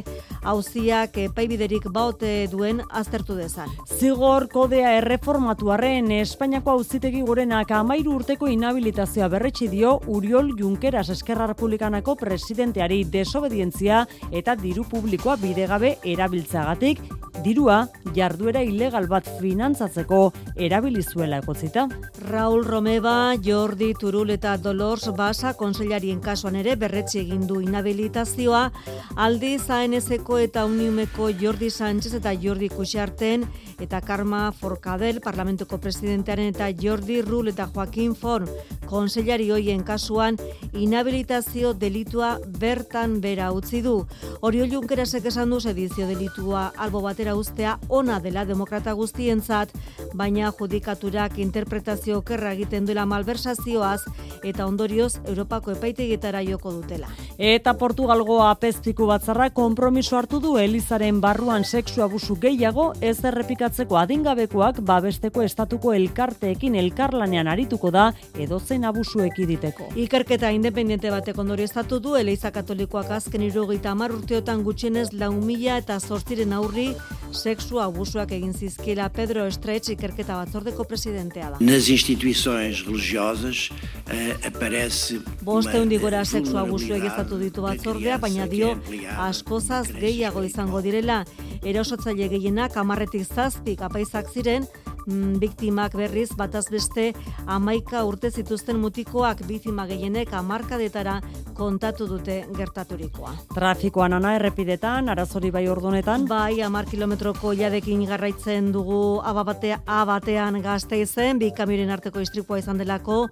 auziak epaibiderik baute duen aztertu dezan. Zigor kodea erreformatuaren Espainiako auzitegi gorenak amairu urteko inhabilitazioa berretsi dio Uriol Junqueras Eskerra Republikanako presidenteari desobedientzia eta diru publikoa bidegabe erabiltzagatik dirua jarduera ilegal bat finantzatzeko erabilizuela egotzita. Raul Romeva, Jordi Turul eta Dolors Basa konsellarien kasuan ere berretsi egin du inhabilitazioa, aldi zaenezeko eta uniumeko Jordi Sánchez eta Jordi Kuxarten eta Karma Forcadell parlamentuko presidentearen eta Jordi Rul eta Joaquin Forn konsellari hoien kasuan inhabilitazio delitua bertan bera utzi du. Orio Junkerasek esan du edizio delitua albo batera ustea ona dela demokrata guztientzat, baina judikaturak interpretazio okerra egiten duela malversazioaz eta ondorioz Europako epaitegietara joko dutela. Eta Portugalgo apestiku batzarra konpromiso hartu du Elizaren barruan sexu abusu gehiago ez errepikatzeko adingabekoak babesteko estatuko elkarteekin elkarlanean arituko da edozen abusu ekiditeko. Ikerketa independiente batek ondorio estatu du Eliza Katolikoak azken irugaita amar urteotan gutxienez lau mila eta zortziren aurri sexu abusuak egin zizkiela Pedro Estretz ikerketa batzordeko presidentea da. Nas instituições religiosas eh, aparece Boste hundi gora sexu abusu egizatu ditu batzordea, baina dio askozaz gehiago izango direla. Erosotzaile gehienak amarretik zazpik apaizak ziren, biktimak berriz bataz beste amaika urte zituzten mutikoak biktima gehienek amarkadetara kontatu dute gertaturikoa. Trafikoan ana errepidetan, arazori bai ordunetan? Bai, amar kilometroko jadekin garraitzen dugu ababatea, abatean gazte izen, bi kamioren arteko istripua izan delako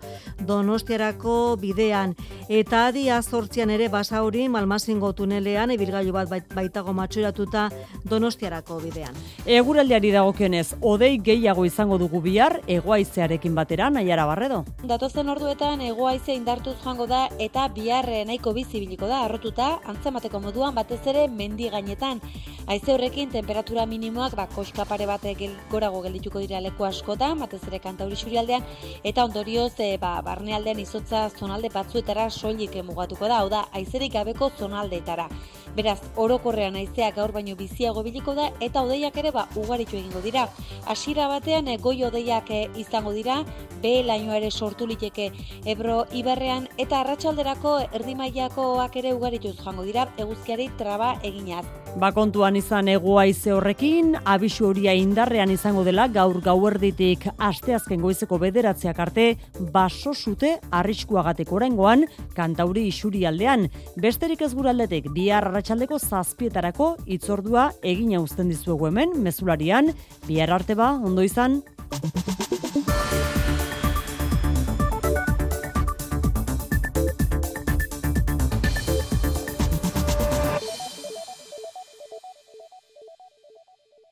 donostiarako bidean. Eta adi azortzian ere basa hori malmazingo tunelean, ibilgailu bat baitago matxuratuta donostiarako bidean. Eguraldiari dagokionez, odei gehiago izango dugu bihar, egoaizearekin batera, nahiara barredo. Datozen orduetan egoaize indartuz joango da eta bihar nahiko bizibiliko da arrotuta antzemateko moduan batez ere mendi gainetan. Haize horrekin temperatura minimoak ba koskapare bate gel, gorago geldituko dira leku askotan, batez ere kantauri surialdean eta ondorioz e, ba barnealdean izotza zonalde batzuetara soilik mugatuko da, hau da haizerik gabeko zonaldeetara. Beraz, orokorrean haizeak gaur baino biziago biliko da eta odeiak ere ba ugaritu egingo dira. Hasiera batean e, goi odeiak e, izango dira, be ere sortu liteke Ebro iberrean eta arratsalderako erdimailakoak ere ugarituz jango dira eguzkiari traba eginaz. Ba kontuan izan egoaize horrekin, abisu horia indarrean izango dela gaur gauerditik asteazken goizeko bederatziak arte baso zute arriskuagateko oraingoan kantauri isuri aldean. Besterik ez guraldetik bihar arratsaldeko zazpietarako itzordua egina uzten dizuegu hemen, mezularian, bihar arte ba, ondo izan. Sultan.